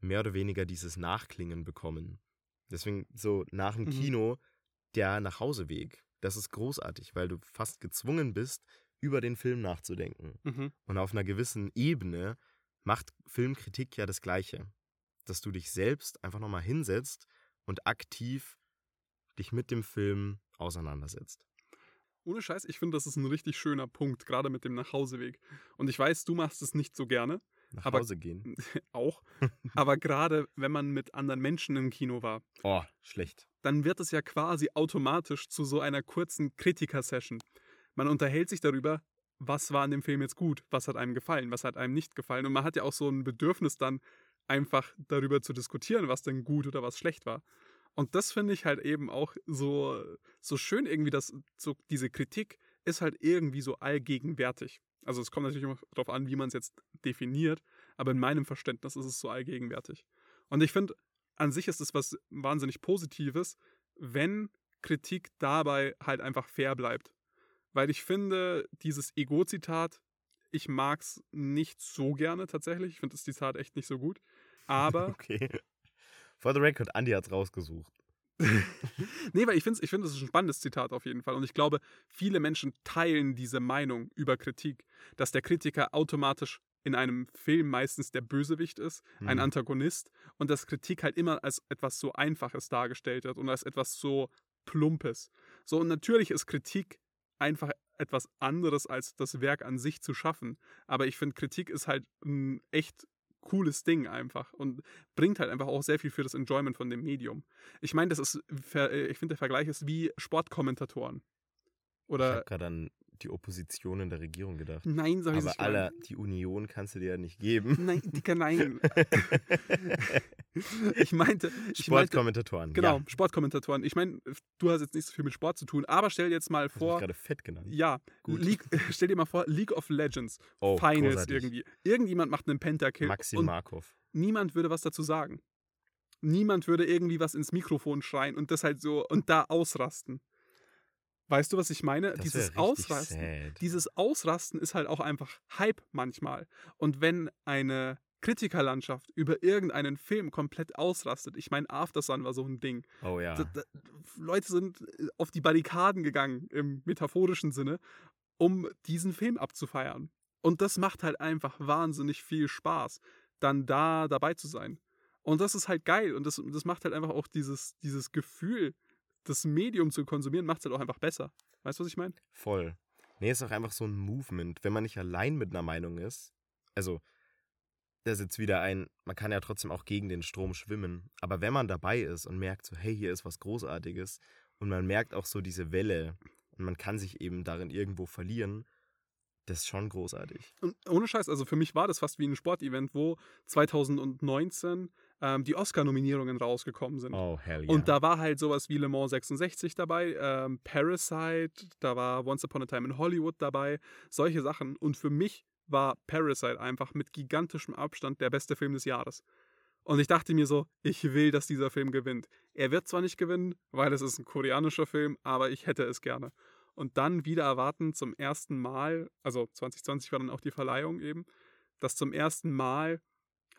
S2: mehr oder weniger dieses Nachklingen bekommen. Deswegen so nach dem
S1: Mhm.
S2: Kino der Nachhauseweg. Das ist großartig, weil du fast gezwungen bist, über den Film nachzudenken.
S1: Mhm.
S2: Und auf einer gewissen Ebene macht Filmkritik ja das Gleiche. Dass du dich selbst einfach nochmal hinsetzt und aktiv dich mit dem Film auseinandersetzt.
S1: Ohne Scheiß, ich finde, das ist ein richtig schöner Punkt, gerade mit dem Nachhauseweg. Und ich weiß, du machst es nicht so gerne,
S2: Nach
S1: Aber-
S2: Hause gehen.
S1: auch. Aber gerade wenn man mit anderen Menschen im Kino war,
S2: Oh, schlecht.
S1: dann wird es ja quasi automatisch zu so einer kurzen Kritiker-Session. Man unterhält sich darüber, was war an dem Film jetzt gut, was hat einem gefallen, was hat einem nicht gefallen. Und man hat ja auch so ein Bedürfnis dann, einfach darüber zu diskutieren, was denn gut oder was schlecht war. Und das finde ich halt eben auch so, so schön irgendwie, dass so diese Kritik ist halt irgendwie so allgegenwärtig. Also es kommt natürlich immer darauf an, wie man es jetzt definiert, aber in meinem Verständnis ist es so allgegenwärtig. Und ich finde, an sich ist es was wahnsinnig Positives, wenn Kritik dabei halt einfach fair bleibt. Weil ich finde, dieses Ego-Zitat, ich mag es nicht so gerne tatsächlich. Ich finde das Zitat echt nicht so gut. Aber,
S2: Okay. For the record, Andy hat's rausgesucht.
S1: nee, weil ich finde, ich find, das ist ein spannendes Zitat auf jeden Fall. Und ich glaube, viele Menschen teilen diese Meinung über Kritik, dass der Kritiker automatisch in einem Film meistens der Bösewicht ist, ein
S2: Hm.
S1: Antagonist und dass Kritik halt immer als etwas so Einfaches dargestellt wird und als etwas so Plumpes. So, und natürlich ist Kritik einfach etwas anderes als das Werk an sich zu schaffen. Aber ich finde, Kritik ist halt ein echt cooles Ding einfach und bringt halt einfach auch sehr viel für das Enjoyment von dem Medium. Ich meine, das ist, äh, ich finde, der Vergleich ist wie Sportkommentatoren.
S2: Oder ich habe gerade an die Opposition in der Regierung gedacht.
S1: Nein, sag ich
S2: Aber aller, die Union kannst du dir ja nicht geben.
S1: Nein, Dicker, nein. ich meinte.
S2: Ich Sportkommentatoren.
S1: Meinte, genau, ja. Sportkommentatoren. Ich meine, du hast jetzt nicht so viel mit Sport zu tun, aber stell dir jetzt mal vor.
S2: Ich gerade fett genannt.
S1: Ja, Gut. League, stell dir mal vor, League of Legends. Oh, Finals großartig. irgendwie. Irgendjemand macht einen Pentakill.
S2: Maxim Markov.
S1: Niemand würde was dazu sagen. Niemand würde irgendwie was ins Mikrofon schreien und das halt so und da ausrasten. Weißt du, was ich meine?
S2: Das
S1: dieses Ausrasten.
S2: Sad.
S1: Dieses Ausrasten ist halt auch einfach Hype manchmal. Und wenn eine Kritikerlandschaft über irgendeinen Film komplett ausrastet. Ich meine, After Sun war so ein Ding.
S2: Oh ja.
S1: Da, da, Leute sind äh, auf die Barrikaden gegangen im metaphorischen Sinne, um diesen Film abzufeiern. Und das macht halt einfach wahnsinnig viel Spaß, dann da dabei zu sein. Und das ist halt geil und das, das macht halt einfach auch dieses, dieses Gefühl, das Medium zu konsumieren, macht es halt auch einfach besser. Weißt du, was ich meine?
S2: Voll. Nee, ist auch einfach so ein Movement. Wenn man nicht allein mit einer Meinung ist, also, das ist jetzt wieder ein, man kann ja trotzdem auch gegen den Strom schwimmen, aber wenn man dabei ist und merkt so, hey, hier ist was Großartiges und man merkt auch so diese Welle und man kann sich eben darin irgendwo verlieren, das ist schon großartig.
S1: Und ohne Scheiß, also für mich war das fast wie ein Sportevent, wo 2019 ähm, die Oscar-Nominierungen rausgekommen sind.
S2: Oh, hell yeah.
S1: Und da war halt sowas wie Le Mans 66 dabei, ähm, Parasite, da war Once Upon a Time in Hollywood dabei, solche Sachen. Und für mich war Parasite einfach mit gigantischem Abstand der beste Film des Jahres. Und ich dachte mir so, ich will, dass dieser Film gewinnt. Er wird zwar nicht gewinnen, weil es ist ein koreanischer Film, aber ich hätte es gerne. Und dann wieder erwarten zum ersten Mal, also 2020 war dann auch die Verleihung eben, dass zum ersten Mal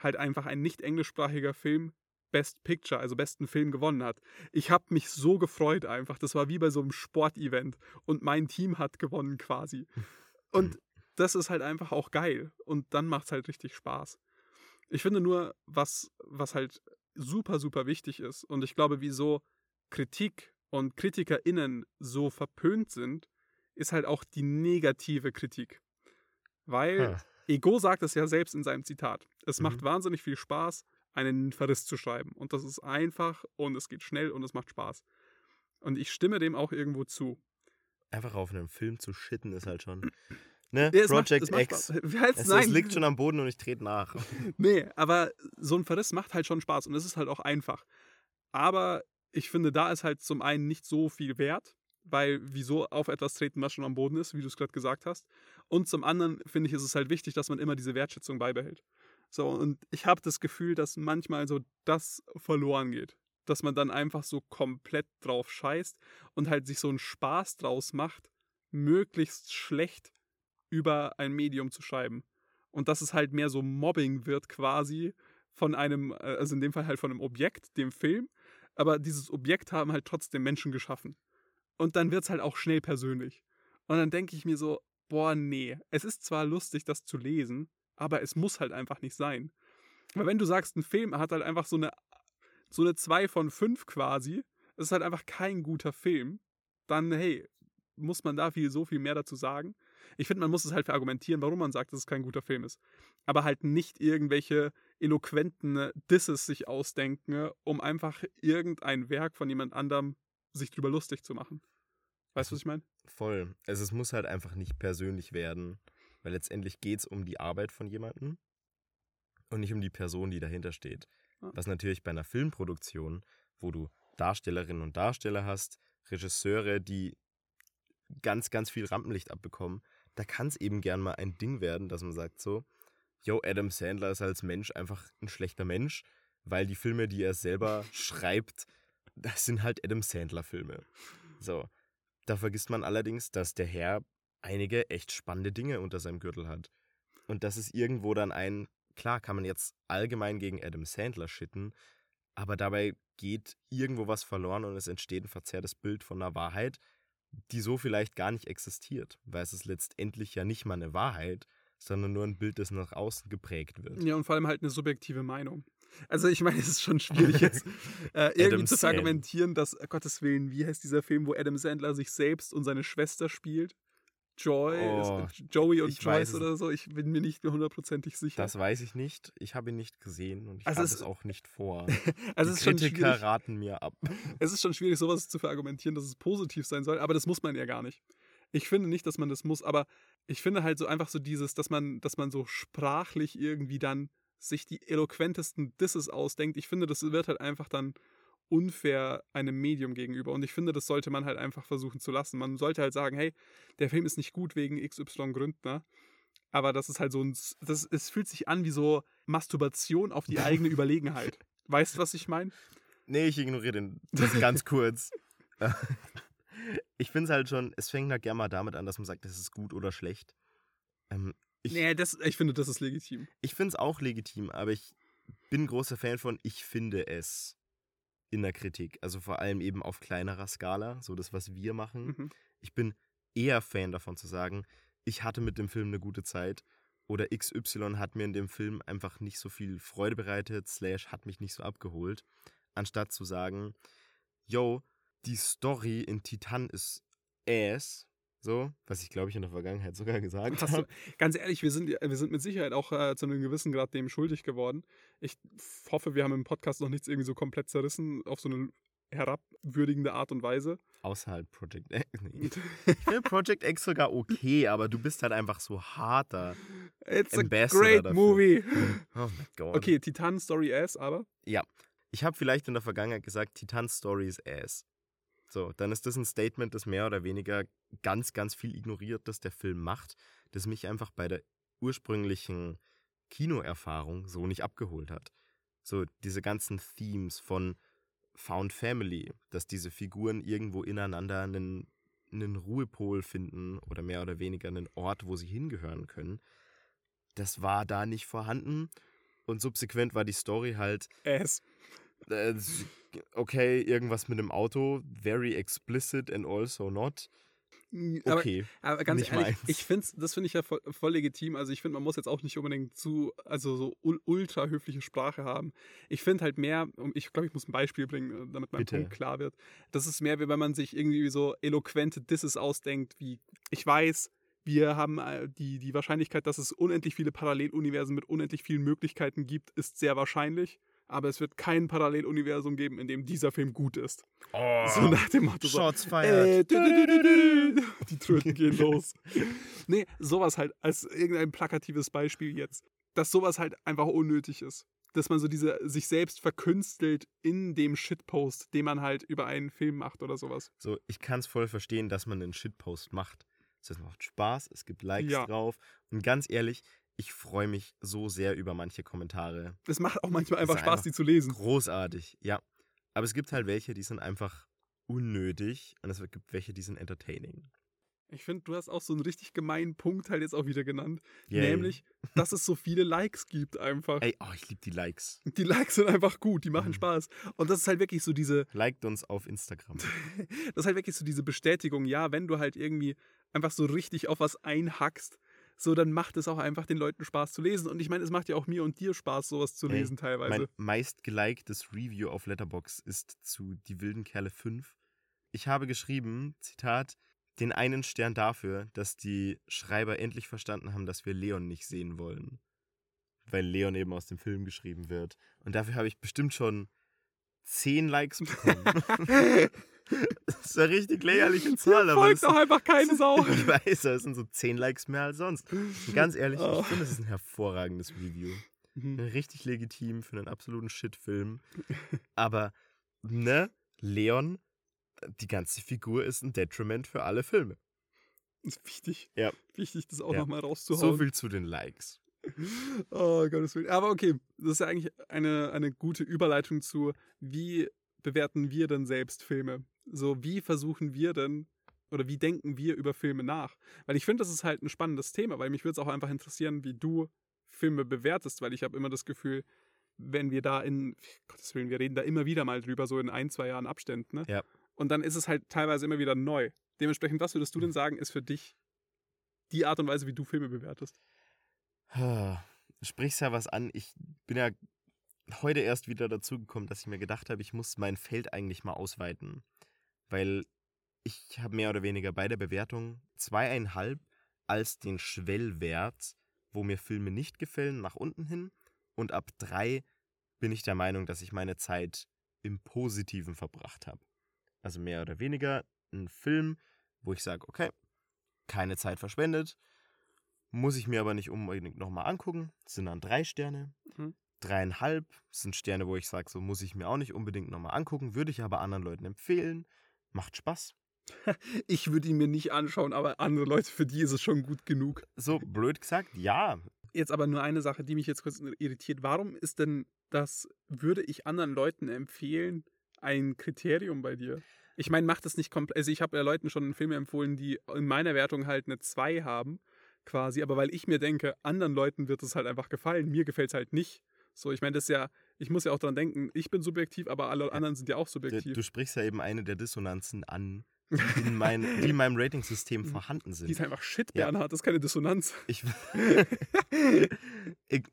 S1: halt einfach ein nicht englischsprachiger Film Best Picture, also besten Film gewonnen hat. Ich habe mich so gefreut einfach. Das war wie bei so einem Sportevent und mein Team hat gewonnen quasi. Und das ist halt einfach auch geil und dann macht es halt richtig Spaß. Ich finde nur, was, was halt super, super wichtig ist und ich glaube, wieso Kritik und KritikerInnen so verpönt sind, ist halt auch die negative Kritik. Weil hm. Ego sagt es ja selbst in seinem Zitat. Es mhm. macht wahnsinnig viel Spaß, einen Verriss zu schreiben. Und das ist einfach und es geht schnell und es macht Spaß. Und ich stimme dem auch irgendwo zu.
S2: Einfach auf einen Film zu shitten ist halt schon. Ne? Ja, Project macht, X. Es, es, liegt schon am Boden und ich trete nach.
S1: nee, aber so ein Verriss macht halt schon Spaß und es ist halt auch einfach. Aber ich finde, da ist halt zum einen nicht so viel wert, weil wieso auf etwas treten, was schon am Boden ist, wie du es gerade gesagt hast. Und zum anderen finde ich, ist es halt wichtig, dass man immer diese Wertschätzung beibehält. So, und ich habe das Gefühl, dass manchmal so das verloren geht. Dass man dann einfach so komplett drauf scheißt und halt sich so einen Spaß draus macht, möglichst schlecht über ein Medium zu schreiben. Und dass es halt mehr so Mobbing wird quasi von einem, äh, also in dem Fall halt von einem Objekt, dem Film. Aber dieses Objekt haben halt trotzdem Menschen geschaffen. Und dann wird es halt auch schnell persönlich. Und dann denke ich mir so, boah, nee, es ist zwar lustig, das zu lesen, aber es muss halt einfach nicht sein. Weil wenn du sagst, ein Film hat halt einfach so eine, so eine 2 von 5 quasi, es ist halt einfach kein guter Film, dann, hey, muss man da viel, so viel mehr dazu sagen. Ich finde, man muss es halt verargumentieren, warum man sagt, dass es kein guter Film ist. Aber halt nicht irgendwelche eloquenten Disses sich ausdenken, um einfach irgendein Werk von jemand anderem sich drüber lustig zu machen. Weißt du, was ich meine?
S2: Voll. Also es muss halt einfach nicht persönlich werden, weil letztendlich geht es um die Arbeit von jemandem und nicht um die Person, die dahinter steht. Ja. Was natürlich bei einer Filmproduktion, wo du Darstellerinnen und Darsteller hast, Regisseure, die ganz, ganz viel Rampenlicht abbekommen, da kann es eben gern mal ein Ding werden, dass man sagt so, yo, Adam Sandler ist als Mensch einfach ein schlechter Mensch, weil die Filme, die er selber schreibt, das sind halt Adam Sandler-Filme. So. Da vergisst man allerdings, dass der Herr einige echt spannende Dinge unter seinem Gürtel hat. Und das ist irgendwo dann ein, klar kann man jetzt allgemein gegen Adam Sandler schitten, aber dabei geht irgendwo was verloren und es entsteht ein verzerrtes Bild von einer Wahrheit, die so vielleicht gar nicht existiert, weil es ist letztendlich ja nicht mal eine Wahrheit, sondern nur ein Bild, das nach außen geprägt wird.
S1: Ja, und vor allem halt eine subjektive Meinung. Also ich meine, es ist schon schwierig jetzt äh, irgendwie zu verargumentieren, dass, uh, Gottes Willen, wie heißt dieser Film, wo Adam Sandler sich selbst und seine Schwester spielt? Joy,
S2: Oh,
S1: Joey und Joyce oder so. Ich bin mir nicht mehr hundertprozentig sicher.
S2: Das weiß ich nicht. Ich habe ihn nicht gesehen und ich
S1: Also
S2: habe
S1: es-
S2: es auch nicht vor.
S1: also
S2: Die
S1: es ist schon
S2: Kritiker
S1: schwierig.
S2: raten mir ab.
S1: Es ist schon schwierig, sowas zu verargumentieren, dass es positiv sein soll, aber das muss man ja gar nicht. Ich finde nicht, dass man das muss, aber ich finde halt so einfach so dieses, dass man, dass man so sprachlich irgendwie dann sich die eloquentesten Disses ausdenkt. Ich finde, das wird halt einfach dann unfair einem Medium gegenüber. Und ich finde, das sollte man halt einfach versuchen zu lassen. Man sollte halt sagen, hey, der Film ist nicht gut wegen XY Gründen, ne? Aber das ist halt so ein, das, es fühlt sich an wie so Masturbation auf die eigene Überlegenheit. Weißt du, was ich meine?
S2: Nee, ich ignoriere den. Das ganz kurz. ich finde es halt schon, es fängt halt gerne mal damit an, dass man sagt, das ist gut oder schlecht. Ähm, ich
S1: Nee, das, ich finde, das ist legitim.
S2: ich finde es auch legitim, aber ich bin großer Fan von, ich finde es in der Kritik. Also vor allem eben auf kleinerer Skala, so das, was wir machen.
S1: Mhm.
S2: Ich bin eher Fan davon zu sagen, ich hatte mit dem Film eine gute Zeit oder XY hat mir in dem Film einfach nicht so viel Freude bereitet, slash hat mich nicht so abgeholt, anstatt zu sagen, yo, die Story in Titan ist ass, so, was ich glaube ich in der Vergangenheit sogar gesagt
S1: Hast du,
S2: habe.
S1: ganz ehrlich, wir sind, wir sind mit Sicherheit auch äh, zu einem gewissen Grad dem schuldig geworden. Ich hoffe, wir haben im Podcast noch nichts irgendwie so komplett zerrissen auf so eine herabwürdigende Art und Weise.
S2: Außer halt Project X. Nee. Ich finde Project X sogar okay, aber du bist halt einfach so harter.
S1: It's a
S2: Ambassador
S1: great
S2: dafür.
S1: movie.
S2: Oh mein Gott.
S1: Okay, Titan Story Ass, aber
S2: Ich habe vielleicht in der Vergangenheit gesagt, Titan's Story is ass. So, dann ist das ein Statement, das mehr oder weniger ganz, ganz viel ignoriert, das der Film macht, das mich einfach bei der ursprünglichen Kinoerfahrung so nicht abgeholt hat. So, diese ganzen Themes von Found Family, dass diese Figuren irgendwo ineinander einen, einen Ruhepol finden oder mehr oder weniger einen Ort, wo sie hingehören können, das war da nicht vorhanden. Und subsequent war die Story halt,
S1: Ass.
S2: Äh, okay, irgendwas mit dem Auto, very explicit and also not.
S1: Aber,
S2: Okay.
S1: aber ganz
S2: nicht
S1: ehrlich,
S2: meins.
S1: ich finde das finde ich ja voll, voll legitim. Also ich finde, man muss jetzt auch nicht unbedingt zu, also so ul- ultra höfliche Sprache haben. Ich finde halt mehr, ich glaube, ich muss ein Beispiel bringen, damit mein
S2: Bitte.
S1: Punkt klar wird. Das ist mehr, wie wenn man sich irgendwie so eloquente Disses ausdenkt, wie ich weiß, wir haben äh, die, die Wahrscheinlichkeit, dass es unendlich viele Paralleluniversen mit unendlich vielen Möglichkeiten gibt, ist sehr wahrscheinlich. Aber es wird kein Paralleluniversum geben, in dem dieser Film gut ist.
S2: Oh,
S1: So nach dem Motto. So,
S2: Shots
S1: äh,
S2: fired.
S1: dü- dü- dü- dü- dü. Die Tröten gehen los. Nee, sowas halt als irgendein plakatives Beispiel jetzt. Dass sowas halt einfach unnötig ist. Dass man so diese sich selbst verkünstelt in dem Shitpost, den man halt über einen Film macht oder sowas.
S2: So, ich kann es voll verstehen, dass man einen Shitpost macht. Das macht Spaß, es gibt Likes
S1: Ja.
S2: drauf. Und ganz ehrlich, ich freue mich so sehr über manche Kommentare.
S1: Es macht auch manchmal einfach Spaß,
S2: einfach
S1: die zu lesen.
S2: Großartig, ja. Aber es gibt halt welche, die sind einfach unnötig und es gibt welche, die sind entertaining.
S1: Ich finde, du hast auch so einen richtig gemeinen Punkt halt jetzt auch wieder genannt.
S2: Yay.
S1: Nämlich, dass es so viele Likes gibt einfach.
S2: Ey, oh, ich liebe die Likes.
S1: Die Likes sind einfach gut, die machen
S2: Mhm.
S1: Spaß. Und das ist halt wirklich so diese,
S2: Liked uns auf Instagram.
S1: das ist halt wirklich so diese Bestätigung, ja, wenn du halt irgendwie einfach so richtig auf was einhackst, so dann macht es auch einfach den Leuten Spaß zu lesen. Und ich meine, es macht ja auch mir und dir Spaß, sowas zu lesen teilweise.
S2: Mein meistgeliktes Review auf Letterbox ist zu Die wilden Kerle 5. Ich habe geschrieben, Zitat, den einen Stern dafür, dass die Schreiber endlich verstanden haben, dass wir Leon nicht sehen wollen. Weil Leon eben aus dem Film geschrieben wird. Und dafür habe ich bestimmt schon 10 Likes bekommen. das ist eine richtig lächerliche Zahl, aber
S1: Folgt auch einfach keine Sau.
S2: ich weiß, das sind so 10 Likes mehr als sonst. Und ganz ehrlich,
S1: Oh.
S2: ich finde, das ist ein hervorragendes Review.
S1: Mhm.
S2: Richtig legitim für einen absoluten Shitfilm. Aber, ne, Leon, die ganze Figur ist ein Detriment für alle Filme.
S1: ist wichtig.
S2: Ja.
S1: Wichtig, das auch
S2: Ja.
S1: nochmal
S2: So
S1: rauszuhauen.
S2: viel zu den Likes.
S1: Oh, Gottes Willen. Aber okay, das ist ja eigentlich eine, eine gute Überleitung zu, wie bewerten wir denn selbst Filme? So, wie versuchen wir denn oder wie denken wir über Filme nach? Weil ich finde, das ist halt ein spannendes Thema, weil mich würde es auch einfach interessieren, wie du Filme bewertest, weil ich habe immer das Gefühl, wenn wir da in, Gottes Willen, wir reden da immer wieder mal drüber, so in ein, zwei Jahren Abständen, ne?
S2: Ja.
S1: Und dann ist es halt teilweise immer wieder neu. Dementsprechend, was würdest du denn sagen, ist für dich die Art und Weise, wie du Filme bewertest?
S2: Du sprichst ja was an. Ich bin ja heute erst wieder dazu gekommen, dass ich mir gedacht habe, ich muss mein Feld eigentlich mal ausweiten. Weil ich habe mehr oder weniger bei der Bewertung zweieinhalb als den Schwellwert, wo mir Filme nicht gefallen, nach unten hin. Und ab drei bin ich der Meinung, dass ich meine Zeit im Positiven verbracht habe. Also mehr oder weniger ein Film, wo ich sage, okay, keine Zeit verschwendet, muss ich mir aber nicht unbedingt nochmal angucken. Das sind dann drei Sterne.
S1: Mhm.
S2: Dreieinhalb sind Sterne, wo ich sage, so muss ich mir auch nicht unbedingt nochmal angucken, würde ich aber anderen Leuten empfehlen. Macht Spaß.
S1: Ich würde ihn mir nicht anschauen, aber andere Leute, für die ist es schon gut genug.
S2: So blöd gesagt, ja.
S1: Jetzt aber nur eine Sache, die mich jetzt kurz irritiert. Warum ist denn das, würde ich anderen Leuten empfehlen, ein Kriterium bei dir? Ich meine, macht das nicht komplett. Also, ich habe ja Leuten schon Filme empfohlen, die in meiner Wertung halt eine 2 haben, quasi. Aber weil ich mir denke, anderen Leuten wird es halt einfach gefallen, mir gefällt es halt nicht. So, ich meine, das ist ja, ich muss ja auch daran denken, ich bin subjektiv, aber alle anderen sind ja auch
S2: Du,
S1: subjektiv.
S2: du sprichst ja eben eine der Dissonanzen an, die in, mein, die in meinem Ratingsystem vorhanden
S1: Die
S2: sind.
S1: ist einfach Shit,
S2: Ja.
S1: Bernhard, das ist keine Dissonanz.
S2: Ich, ich,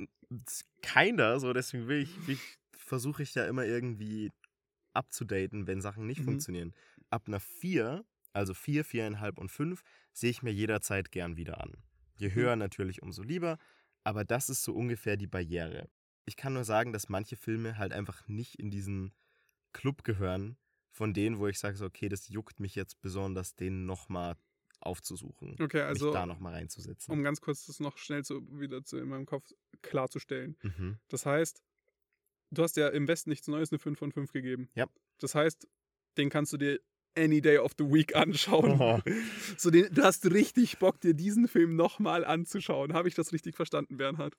S2: keiner, so deswegen will ich, ich versuche ich da immer irgendwie abzudaten, wenn Sachen nicht
S1: Mhm.
S2: funktionieren. Ab einer 4, also 4, 4,5 und 5, sehe ich mir jederzeit gern wieder an. Je höher natürlich, umso lieber, aber das ist so ungefähr die Barriere. Ich kann nur sagen, dass manche Filme halt einfach nicht in diesen Club gehören, von denen, wo ich sage, so, okay, das juckt mich jetzt besonders, den nochmal aufzusuchen.
S1: Okay, also,
S2: mich da nochmal reinzusetzen.
S1: um ganz kurz das noch schnell zu, wieder zu, in meinem Kopf klarzustellen.
S2: mhm.
S1: Das heißt, du hast ja im Westen nichts Neues eine 5 von 5 gegeben.
S2: Ja.
S1: Das heißt, den kannst du dir any day of the week anschauen.
S2: Oh.
S1: So, den, du hast richtig Bock, dir diesen Film nochmal anzuschauen. Habe ich das richtig verstanden, Bernhard?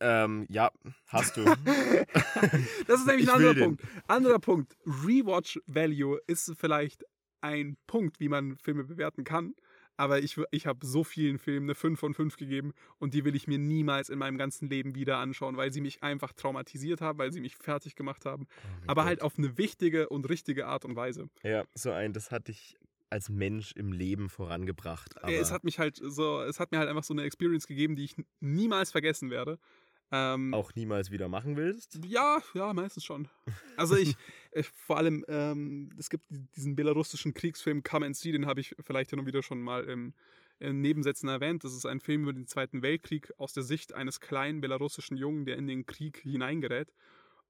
S2: Ähm, ja, hast du.
S1: Das ist nämlich
S2: Ich
S1: ein anderer
S2: den.
S1: Punkt. Anderer Punkt. Rewatch Value ist vielleicht ein Punkt, wie man Filme bewerten kann. Aber ich, ich habe so vielen Filmen eine 5 von 5 gegeben und die will ich mir niemals in meinem ganzen Leben wieder anschauen, weil sie mich einfach traumatisiert haben, weil sie mich fertig gemacht haben. aber halt auf eine wichtige und richtige Art und Weise.
S2: Ja, so ein, das hat dich als Mensch im Leben vorangebracht.
S1: Es hat mich halt so, es hat mir halt einfach so eine Experience gegeben, die ich niemals vergessen werde. Ähm,
S2: auch niemals wieder machen willst.
S1: Ja, ja, meistens schon. Also ich, ich vor allem, ähm, es gibt diesen belarussischen Kriegsfilm Come and See, den habe ich vielleicht hin und wieder schon mal im, in Nebensätzen erwähnt. Das ist ein Film über den Zweiten Weltkrieg aus der Sicht eines kleinen belarussischen Jungen, der in den Krieg hineingerät.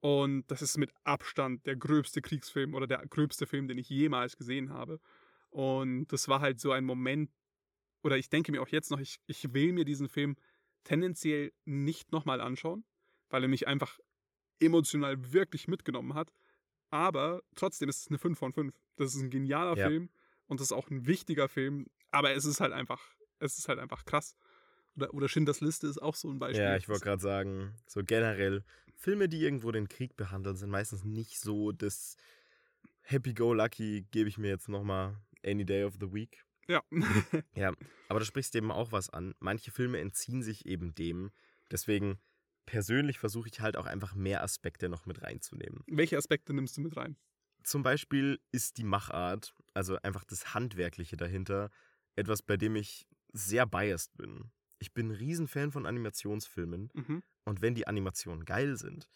S1: Und das ist mit Abstand der gröbste Kriegsfilm oder der gröbste Film, den ich jemals gesehen habe. Und das war halt so ein Moment, oder ich denke mir auch jetzt noch, ich, ich will mir diesen Film tendenziell nicht nochmal anschauen, weil er mich einfach emotional wirklich mitgenommen hat. Aber trotzdem ist es eine 5 von 5. Das ist ein genialer
S2: Ja.
S1: Film und das ist auch ein wichtiger Film, aber es ist halt einfach, es ist halt einfach krass. Oder, oder Schindlers Liste ist auch so ein Beispiel.
S2: Ja, ich wollte gerade sagen, so generell, Filme, die irgendwo den Krieg behandeln, sind meistens nicht so das Happy-Go-Lucky, gebe ich mir jetzt nochmal Any Day of the Week.
S1: Ja.
S2: Ja, aber du sprichst eben auch was an. Manche Filme entziehen sich eben dem. Deswegen persönlich versuche ich halt auch einfach mehr Aspekte noch mit reinzunehmen.
S1: Welche Aspekte nimmst du mit rein?
S2: Zum Beispiel ist die Machart, also einfach das Handwerkliche dahinter, etwas, bei dem ich sehr biased bin. Ich bin ein Riesenfan von Animationsfilmen
S1: Mhm.
S2: und wenn die Animationen geil sind,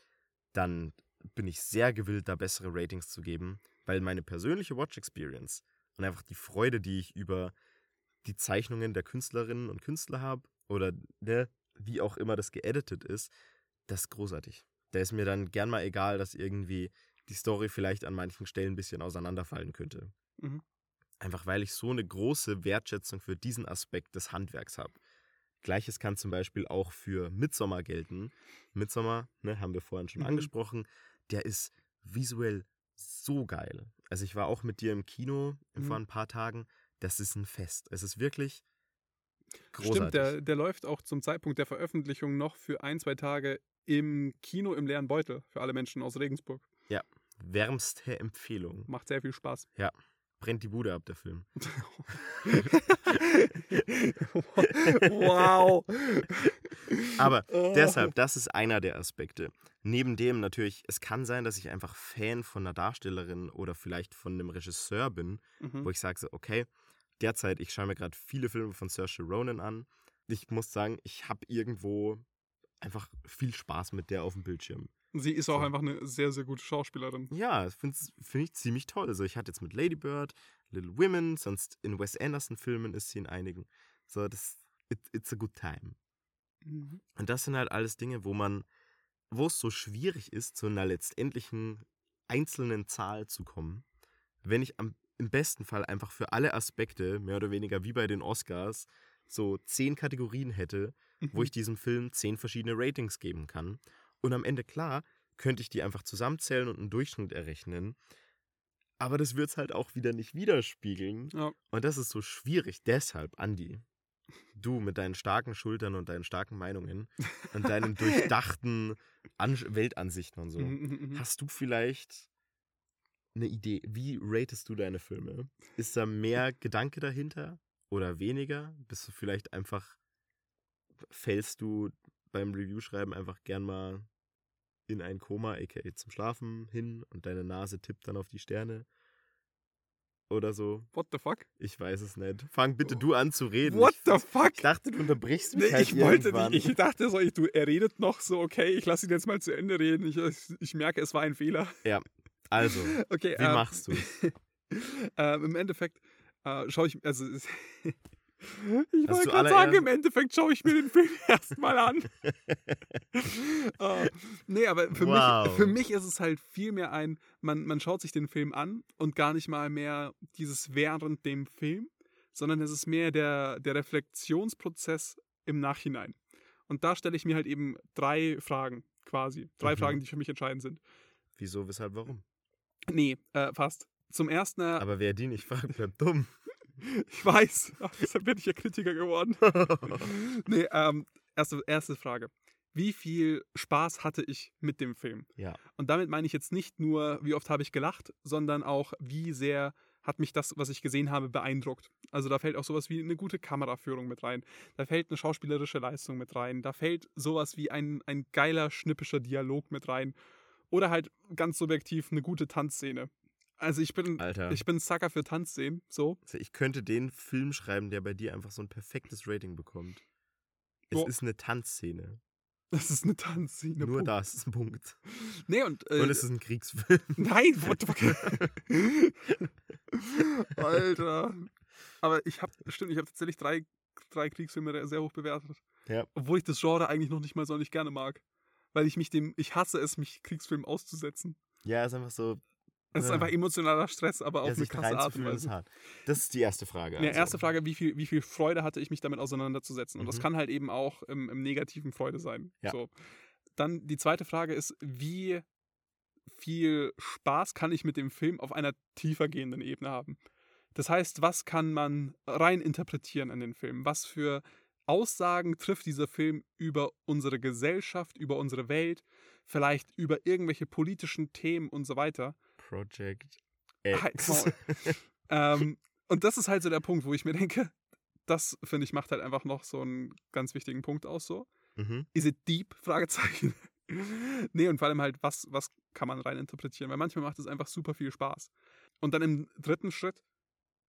S2: dann bin ich sehr gewillt, da bessere Ratings zu geben, weil meine persönliche Watch Experience und einfach die Freude, die ich über die Zeichnungen der Künstlerinnen und Künstler habe oder ne, wie auch immer das geeditet ist, das ist großartig. Da ist mir dann gern mal egal, dass irgendwie die Story vielleicht an manchen Stellen ein bisschen auseinanderfallen könnte.
S1: Mhm.
S2: Einfach weil ich so eine große Wertschätzung für diesen Aspekt des Handwerks habe. Gleiches kann zum Beispiel auch für Midsommar gelten. Midsommar, ne, haben wir vorhin schon
S1: Mhm.
S2: angesprochen, der ist visuell so geil. Also ich war auch mit dir im Kino
S1: Mhm.
S2: vor ein paar Tagen. Das ist ein Fest. Es ist wirklich großartig.
S1: Stimmt, der, der läuft auch zum Zeitpunkt der Veröffentlichung noch für ein, zwei Tage im Kino im leeren Beutel für alle Menschen aus Regensburg.
S2: Wärmste Empfehlung.
S1: Macht sehr viel Spaß.
S2: Brennt die Bude ab, der Film.
S1: wow.
S2: Aber
S1: Oh.
S2: deshalb, das ist einer der Aspekte. Neben dem natürlich, es kann sein, dass ich einfach Fan von einer Darstellerin oder vielleicht von einem Regisseur bin,
S1: Mhm.
S2: wo ich sage so, okay, derzeit, ich schaue mir gerade viele Filme von Saoirse Ronan an. Ich muss sagen, ich habe irgendwo einfach viel Spaß mit der auf dem Bildschirm.
S1: Sie ist auch
S2: So.
S1: einfach eine sehr, sehr gute Schauspielerin.
S2: Ja, finde find ich ziemlich toll. Also ich hatte jetzt mit Lady Bird, Little Women, sonst in Wes Anderson-Filmen ist sie in einigen. So, das, it, it's a good time.
S1: Mhm.
S2: Und das sind halt alles Dinge, wo man, wo es so schwierig ist, zu einer letztendlichen einzelnen Zahl zu kommen, wenn ich am, im besten Fall einfach für alle Aspekte, mehr oder weniger wie bei den Oscars, so zehn Kategorien hätte, wo
S1: Mhm.
S2: ich diesem Film zehn verschiedene Ratings geben kann. Und am Ende, klar, könnte ich die einfach zusammenzählen und einen Durchschnitt errechnen. Aber das wird es halt auch wieder nicht widerspiegeln.
S1: Ja.
S2: Und das ist so schwierig. Deshalb, Andi, du mit deinen starken Schultern und deinen starken Meinungen und deinen durchdachten An Weltansichten und so, hast du vielleicht eine Idee? Wie ratest du deine Filme? Ist da mehr Gedanke dahinter oder weniger? Bist du vielleicht einfach, fällst du beim Review-Schreiben einfach gern mal in ein Koma, aka zum Schlafen hin und deine Nase tippt dann auf die Sterne? Oder so?
S1: What the fuck?
S2: Ich weiß es nicht. Fang bitte du an zu reden.
S1: What the fuck?
S2: ich dachte, du unterbrichst mich
S1: Nee,
S2: halt
S1: ich wollte
S2: irgendwann.
S1: nicht. Ich dachte so, ich, du, er redet noch so, okay, ich lasse ihn jetzt mal zu Ende reden. Ich, ich, merke, es war ein Fehler.
S2: Also,
S1: Okay,
S2: wie
S1: ähm,
S2: machst du
S1: ähm, Im Endeffekt äh, schaue ich, also es- ich wollte gerade sagen, im Endeffekt schaue ich mir den Film erstmal an. äh, nee, aber für,
S2: Wow.
S1: mich, für mich ist es halt viel mehr ein, man, man schaut sich den Film an und gar nicht mal mehr dieses während dem Film, sondern es ist mehr der, der Reflexionsprozess im Nachhinein. Und da stelle ich mir halt eben drei Fragen quasi. Drei
S2: Mhm.
S1: Fragen, die für mich entscheidend sind.
S2: Wieso, weshalb, warum?
S1: Nee, äh, fast. Zum ersten, äh,
S2: Aber wer die nicht fragt, bleibt dumm.
S1: ich weiß, deshalb bin ich ja Kritiker geworden. nee, ähm, erste, erste Frage. Wie viel Spaß hatte ich mit dem Film?
S2: ja.
S1: Und damit meine ich jetzt nicht nur, wie oft habe ich gelacht, sondern auch, wie sehr hat mich das, was ich gesehen habe, beeindruckt. Also da fällt auch sowas wie eine gute Kameraführung mit rein. Da fällt eine schauspielerische Leistung mit rein. Da fällt sowas wie ein, ein geiler, schnippischer Dialog mit rein. Oder halt ganz subjektiv eine gute Tanzszene. Also ich bin,
S2: Alter.
S1: ich bin Sucker für Tanzszenen, so.
S2: Also ich könnte den Film schreiben, der bei dir einfach so ein perfektes Rating bekommt. Es
S1: Jo.
S2: ist eine Tanzszene.
S1: Das ist eine Tanzszene.
S2: Nur
S1: Punkt.
S2: das ist ein Punkt.
S1: Nee, und, äh,
S2: Und es ist ein Kriegsfilm.
S1: Nein, what the fuck? Alter. Aber ich habe, stimmt, ich habe tatsächlich drei, drei Kriegsfilme sehr hoch bewertet.
S2: Ja.
S1: Obwohl ich das Genre eigentlich noch nicht mal sonderlich gerne mag. Weil ich mich dem, ich hasse es, mich Kriegsfilmen auszusetzen.
S2: Ja, ist einfach so.
S1: Es ist einfach emotionaler Stress, aber auf
S2: ja,
S1: eine krasse Art und
S2: ist
S1: Weise.
S2: hart. Das ist die erste Frage. Also.
S1: erste Frage, wie viel, wie viel Freude hatte ich mich damit auseinanderzusetzen? Und das
S2: Mhm.
S1: kann halt eben auch im, im negativen Freude sein.
S2: Ja.
S1: So. Dann die zweite Frage ist, wie viel Spaß kann ich mit dem Film auf einer tiefer gehenden Ebene haben? Das heißt, was kann man rein interpretieren in den Film? Was für Aussagen trifft dieser Film über unsere Gesellschaft, über unsere Welt, vielleicht über irgendwelche politischen Themen und so weiter?
S2: Project
S1: Halt,
S2: X.
S1: Maul. ähm, und das ist halt so der Punkt, wo ich mir denke, das finde ich macht halt einfach noch so einen ganz wichtigen Punkt aus. So,
S2: mhm.
S1: is it deep? Fragezeichen. nee, und vor allem halt, was, was kann man rein interpretieren? Weil manchmal macht es einfach super viel Spaß. Und dann im dritten Schritt,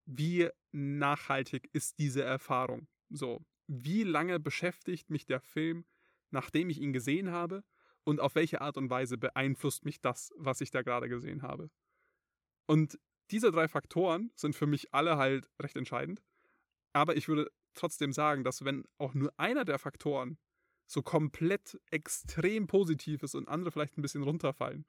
S1: wie nachhaltig ist diese Erfahrung? So, wie lange beschäftigt mich der Film, nachdem ich ihn gesehen habe? Und auf welche Art und Weise beeinflusst mich das, was ich da gerade gesehen habe? Und diese drei Faktoren sind für mich alle halt recht entscheidend. Aber ich würde trotzdem sagen, dass wenn auch nur einer der Faktoren so komplett extrem positiv ist und andere vielleicht ein bisschen runterfallen,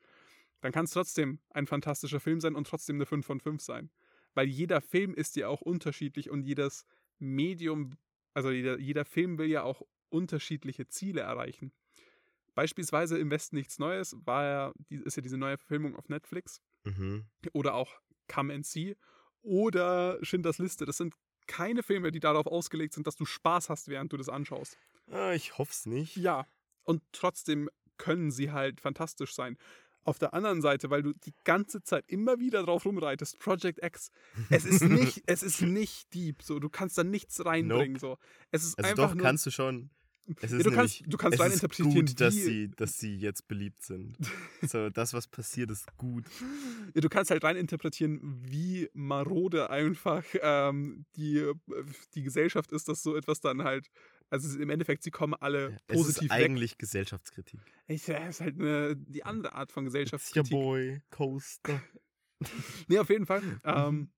S1: dann kann es trotzdem ein fantastischer Film sein und trotzdem eine 5 von 5 sein. Weil jeder Film ist ja auch unterschiedlich und jedes Medium, also jeder, jeder Film will ja auch unterschiedliche Ziele erreichen. Beispielsweise im Westen nichts Neues war ja, ist ja diese neue Verfilmung auf Netflix
S2: Mhm.
S1: oder auch Come and See oder Schindlers Liste. Das sind keine Filme, die darauf ausgelegt sind, dass du Spaß hast, während du das anschaust.
S2: Ah, ich hoffe es nicht.
S1: Ja. Und trotzdem können sie halt fantastisch sein. Auf der anderen Seite, weil du die ganze Zeit immer wieder drauf rumreitest, Project X, es ist nicht, es ist nicht deep, so, du kannst da nichts reinbringen, so. Es ist
S2: Also
S1: einfach
S2: doch,
S1: nur,
S2: kannst du schon. Es ist
S1: ja, du kannst,
S2: nämlich-
S1: du kannst
S2: es
S1: rein
S2: ist
S1: interpretieren,
S2: gut, dass
S1: wie,
S2: sie, dass sie jetzt beliebt sind. So, das, was passiert, ist gut.
S1: Ja, du kannst halt rein interpretieren, wie marode einfach ähm, die, die Gesellschaft ist, dass so etwas dann halt, also es ist im Endeffekt, sie kommen alle
S2: Es
S1: positiv
S2: ist
S1: weg.
S2: eigentlich Gesellschaftskritik.
S1: Ich, ja, ist halt eine, die andere Art von Gesellschaftskritik.
S2: boy, Coaster.
S1: Nee, auf jeden Fall. Ähm,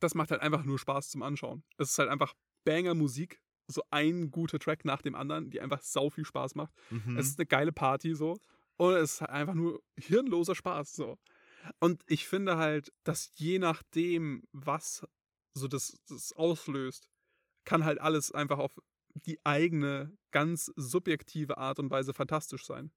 S1: das macht halt einfach nur Spaß zum Anschauen. Es ist halt einfach Banger-Musik. So ein guter Track nach dem anderen, die einfach sau viel Spaß macht.
S2: Mhm.
S1: Es ist eine geile Party so. Und es ist einfach nur hirnloser Spaß so. Und ich finde halt, dass je nachdem, was so das, das auslöst, kann halt alles einfach auf die eigene, ganz subjektive Art und Weise fantastisch sein.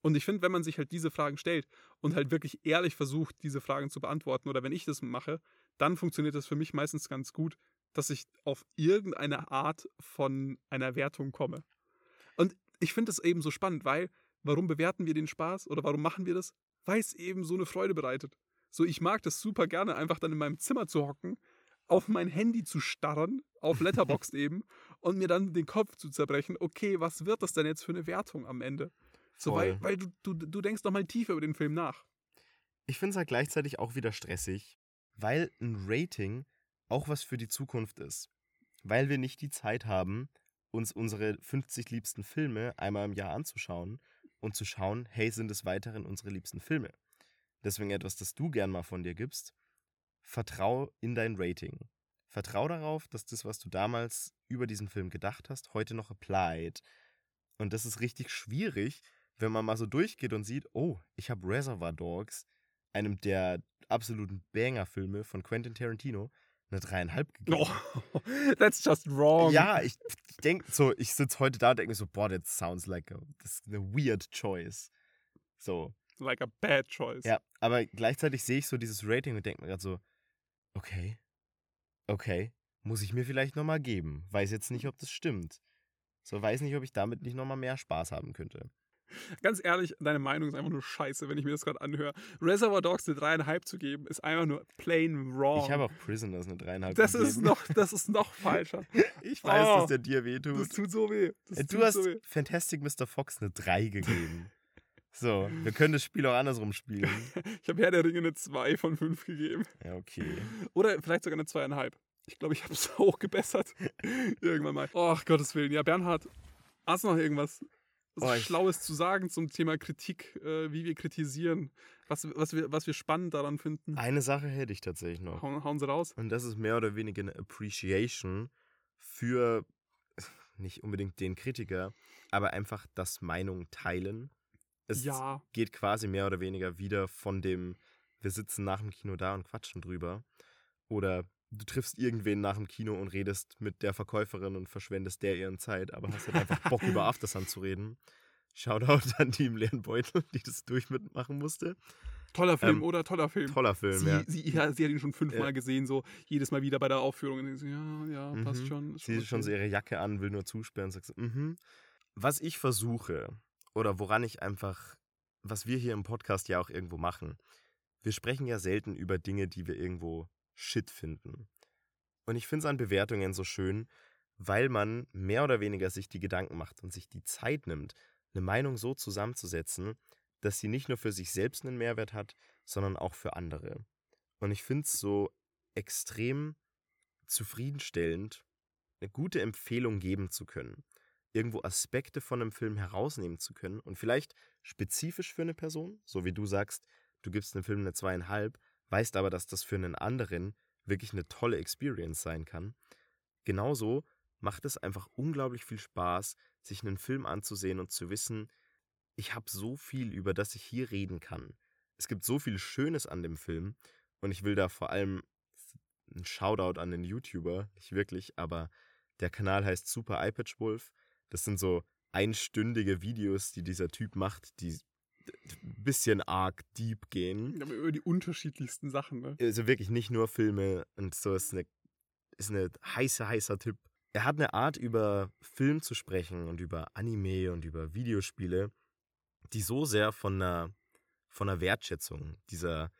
S1: Und ich finde, wenn man sich halt diese Fragen stellt und halt wirklich ehrlich versucht, diese Fragen zu beantworten, oder wenn ich das mache, dann funktioniert das für mich meistens ganz gut, dass ich auf irgendeine Art von einer Wertung komme. Und ich finde das eben so spannend, weil warum bewerten wir den Spaß oder warum machen wir das? Weil es eben so eine Freude bereitet. So, ich mag das super gerne, einfach dann in meinem Zimmer zu hocken, auf mein Handy zu starren, auf Letterboxd eben, und mir dann den Kopf zu zerbrechen, okay, was wird das denn jetzt für eine Wertung am Ende? So, weil, weil du, du, du denkst noch mal tiefer über den Film nach.
S2: Ich finde es halt gleichzeitig auch wieder stressig, weil ein Rating auch was für die Zukunft ist. Weil wir nicht die Zeit haben, uns unsere 50 liebsten Filme einmal im Jahr anzuschauen und zu schauen, hey, sind es weiterhin unsere liebsten Filme? Deswegen etwas, das du gern mal von dir gibst. Vertrau in dein Rating. Vertrau darauf, dass das, was du damals über diesen Film gedacht hast, heute noch applied. Und das ist richtig schwierig, wenn man mal so durchgeht und sieht, oh, ich habe Reservoir Dogs, einem der absoluten Banger-Filme von Quentin Tarantino, eine dreieinhalb gegeben.
S1: Oh, that's just wrong.
S2: Ja, ich denke so, ich sitze heute da und denke mir so, boah, that sounds like a, ist eine weird choice. So,
S1: Like a bad choice.
S2: ja, aber gleichzeitig sehe ich so dieses Rating und denke mir gerade so, okay, okay, muss ich mir vielleicht nochmal geben. Weiß jetzt nicht, ob das stimmt. So, weiß nicht, ob ich damit nicht nochmal mehr Spaß haben könnte.
S1: Ganz ehrlich, deine Meinung ist einfach nur scheiße, wenn ich mir das gerade anhöre. Reservoir Dogs eine dreieinhalb zu geben, ist einfach nur plain wrong.
S2: Ich habe auch Prisoners eine dreieinhalb
S1: das ist
S2: gegeben.
S1: noch, das ist noch falscher.
S2: Ich weiß,
S1: Oh,
S2: dass der dir wehtut.
S1: Das tut so weh. Das
S2: Äh,
S1: tut
S2: Du hast
S1: so weh.
S2: Fantastic Mr. Fox eine 3 gegeben. So, wir können das Spiel auch andersrum spielen.
S1: Ich habe Herr der Ringe eine 2 von 5 gegeben.
S2: Ja, okay.
S1: Oder vielleicht sogar eine zweieinhalb. Ich glaube, ich habe es hochgebessert. Irgendwann mal. Oh, Gottes Willen. Ja, Bernhard, hast du noch irgendwas
S2: Oh,
S1: Schlaues zu sagen zum Thema Kritik, äh, wie wir kritisieren, was, was, wir, was wir spannend daran finden?
S2: Eine Sache hätte ich tatsächlich noch.
S1: Hauen, hauen Sie raus.
S2: Und das ist mehr oder weniger eine Appreciation für nicht unbedingt den Kritiker, aber einfach das Meinung teilen. Es
S1: Ja.
S2: geht quasi mehr oder weniger wieder von dem, wir sitzen nach dem Kino da und quatschen drüber. Oder du triffst irgendwen nach dem Kino und redest mit der Verkäuferin und verschwendest der ihren Zeit, aber hast halt einfach Bock über Aftersun zu reden. Shoutout an die im leeren Beutel, die das durch mitmachen musste.
S1: Toller Film,
S2: Ähm,
S1: oder? Toller Film.
S2: Toller Film,
S1: Sie,
S2: ja.
S1: sie, ja, sie hat ihn schon fünfmal
S2: Ja.
S1: gesehen, so jedes Mal wieder bei der Aufführung. Und sie, ja, ja, passt
S2: Mhm.
S1: schon. ist
S2: Sie hat schon so ihre Jacke an, will nur zusperren und sagt so, mhm. Was ich versuche, oder woran ich einfach, was wir hier im Podcast ja auch irgendwo machen, wir sprechen ja selten über Dinge, die wir irgendwo shit finden. Und ich finde es an Bewertungen so schön, weil man mehr oder weniger sich die Gedanken macht und sich die Zeit nimmt, eine Meinung so zusammenzusetzen, dass sie nicht nur für sich selbst einen Mehrwert hat, sondern auch für andere. Und ich finde es so extrem zufriedenstellend, eine gute Empfehlung geben zu können, irgendwo Aspekte von einem Film herausnehmen zu können und vielleicht spezifisch für eine Person, so wie du sagst, du gibst einem Film eine zweieinhalb, weißt aber, dass das für einen anderen wirklich eine tolle Experience sein kann. Genauso macht es einfach unglaublich viel Spaß, sich einen Film anzusehen und zu wissen, ich habe so viel, über das ich hier reden kann. Es gibt so viel Schönes an dem Film und ich will da vor allem ein Shoutout an den YouTuber, nicht wirklich, aber der Kanal heißt Super iPad Wolf. Das sind so einstündige Videos, die dieser Typ macht, die ein bisschen arg deep gehen.
S1: Aber über die unterschiedlichsten Sachen, ne?
S2: Also wirklich nicht nur Filme und so ist eine, ist eine heiße, heißer Tipp. Er hat eine Art, über Film zu sprechen und über Anime und über Videospiele, die so sehr von einer, von einer Wertschätzung dieser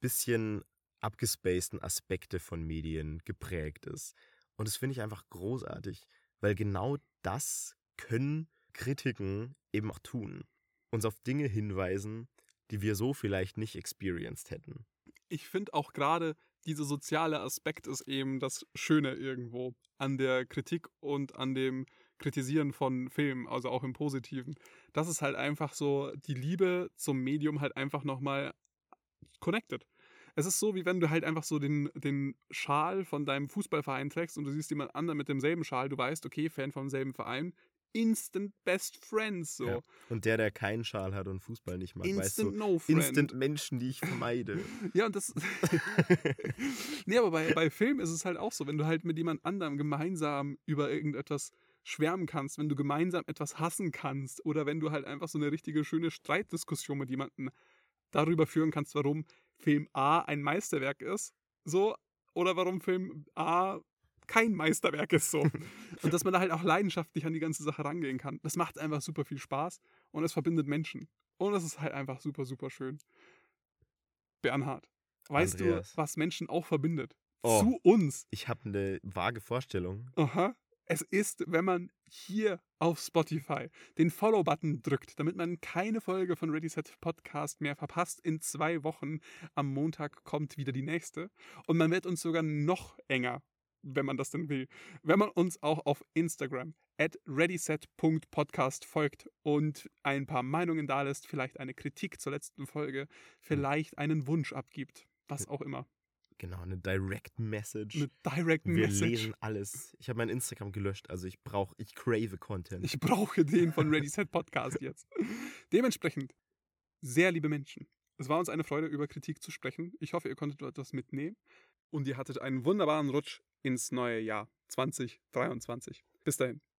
S2: bisschen abgespaceden Aspekte von Medien geprägt ist. Und das finde ich einfach großartig, weil genau das können Kritiken eben auch tun. Uns auf Dinge hinweisen, die wir so vielleicht nicht experienced hätten.
S1: ich finde auch gerade dieser soziale Aspekt ist eben das Schöne irgendwo an der Kritik und an dem Kritisieren von Filmen, also auch im Positiven. Das ist halt einfach so die Liebe zum Medium halt einfach nochmal connected. Es ist so, wie wenn du halt einfach so den, den Schal von deinem Fußballverein trägst und du siehst jemand anderen mit demselben Schal. Du weißt, okay, Fan vom selben Verein. Instant Best Friends. So.
S2: Ja. Und der, der keinen Schal hat und Fußball nicht mag, weißt
S1: Instant
S2: du,
S1: No Friend.
S2: Instant Menschen, die ich vermeide.
S1: Ja, und das. nee, aber bei, bei Film ist es halt auch so, wenn du halt mit jemand anderem gemeinsam über irgendetwas schwärmen kannst, wenn du gemeinsam etwas hassen kannst oder wenn du halt einfach so eine richtige schöne Streitdiskussion mit jemandem darüber führen kannst, warum Film A ein Meisterwerk ist, so, oder warum Film A kein Meisterwerk ist, so. Und dass man da halt auch leidenschaftlich an die ganze Sache rangehen kann. Das macht einfach super viel Spaß und es verbindet Menschen. Und es ist halt einfach super, super schön. Bernhard, weißt
S2: Andreas.
S1: du, was Menschen auch verbindet?
S2: Oh.
S1: Zu uns.
S2: Ich habe eine vage Vorstellung.
S1: Aha. Es ist, wenn man hier auf Spotify den Follow-Button drückt, damit man keine Folge von Ready Set Podcast mehr verpasst. In zwei Wochen am Montag kommt wieder die nächste. Und man wird uns sogar noch enger, wenn man das denn will. Wenn man uns auch auf Instagram at readyset.podcast folgt und ein paar Meinungen da lässt, vielleicht eine Kritik zur letzten Folge, vielleicht einen Wunsch abgibt. Was auch immer.
S2: Genau, eine Direct Message.
S1: Eine Direct
S2: Wir
S1: Message.
S2: lesen alles. Ich habe mein Instagram gelöscht, also ich brauche, ich crave Content.
S1: Ich brauche den von Ready Set Podcast jetzt. Dementsprechend, sehr liebe Menschen, es war uns eine Freude, über Kritik zu sprechen. Ich hoffe, ihr konntet etwas mitnehmen und ihr hattet einen wunderbaren Rutsch ins neue Jahr 2023. Bis dahin.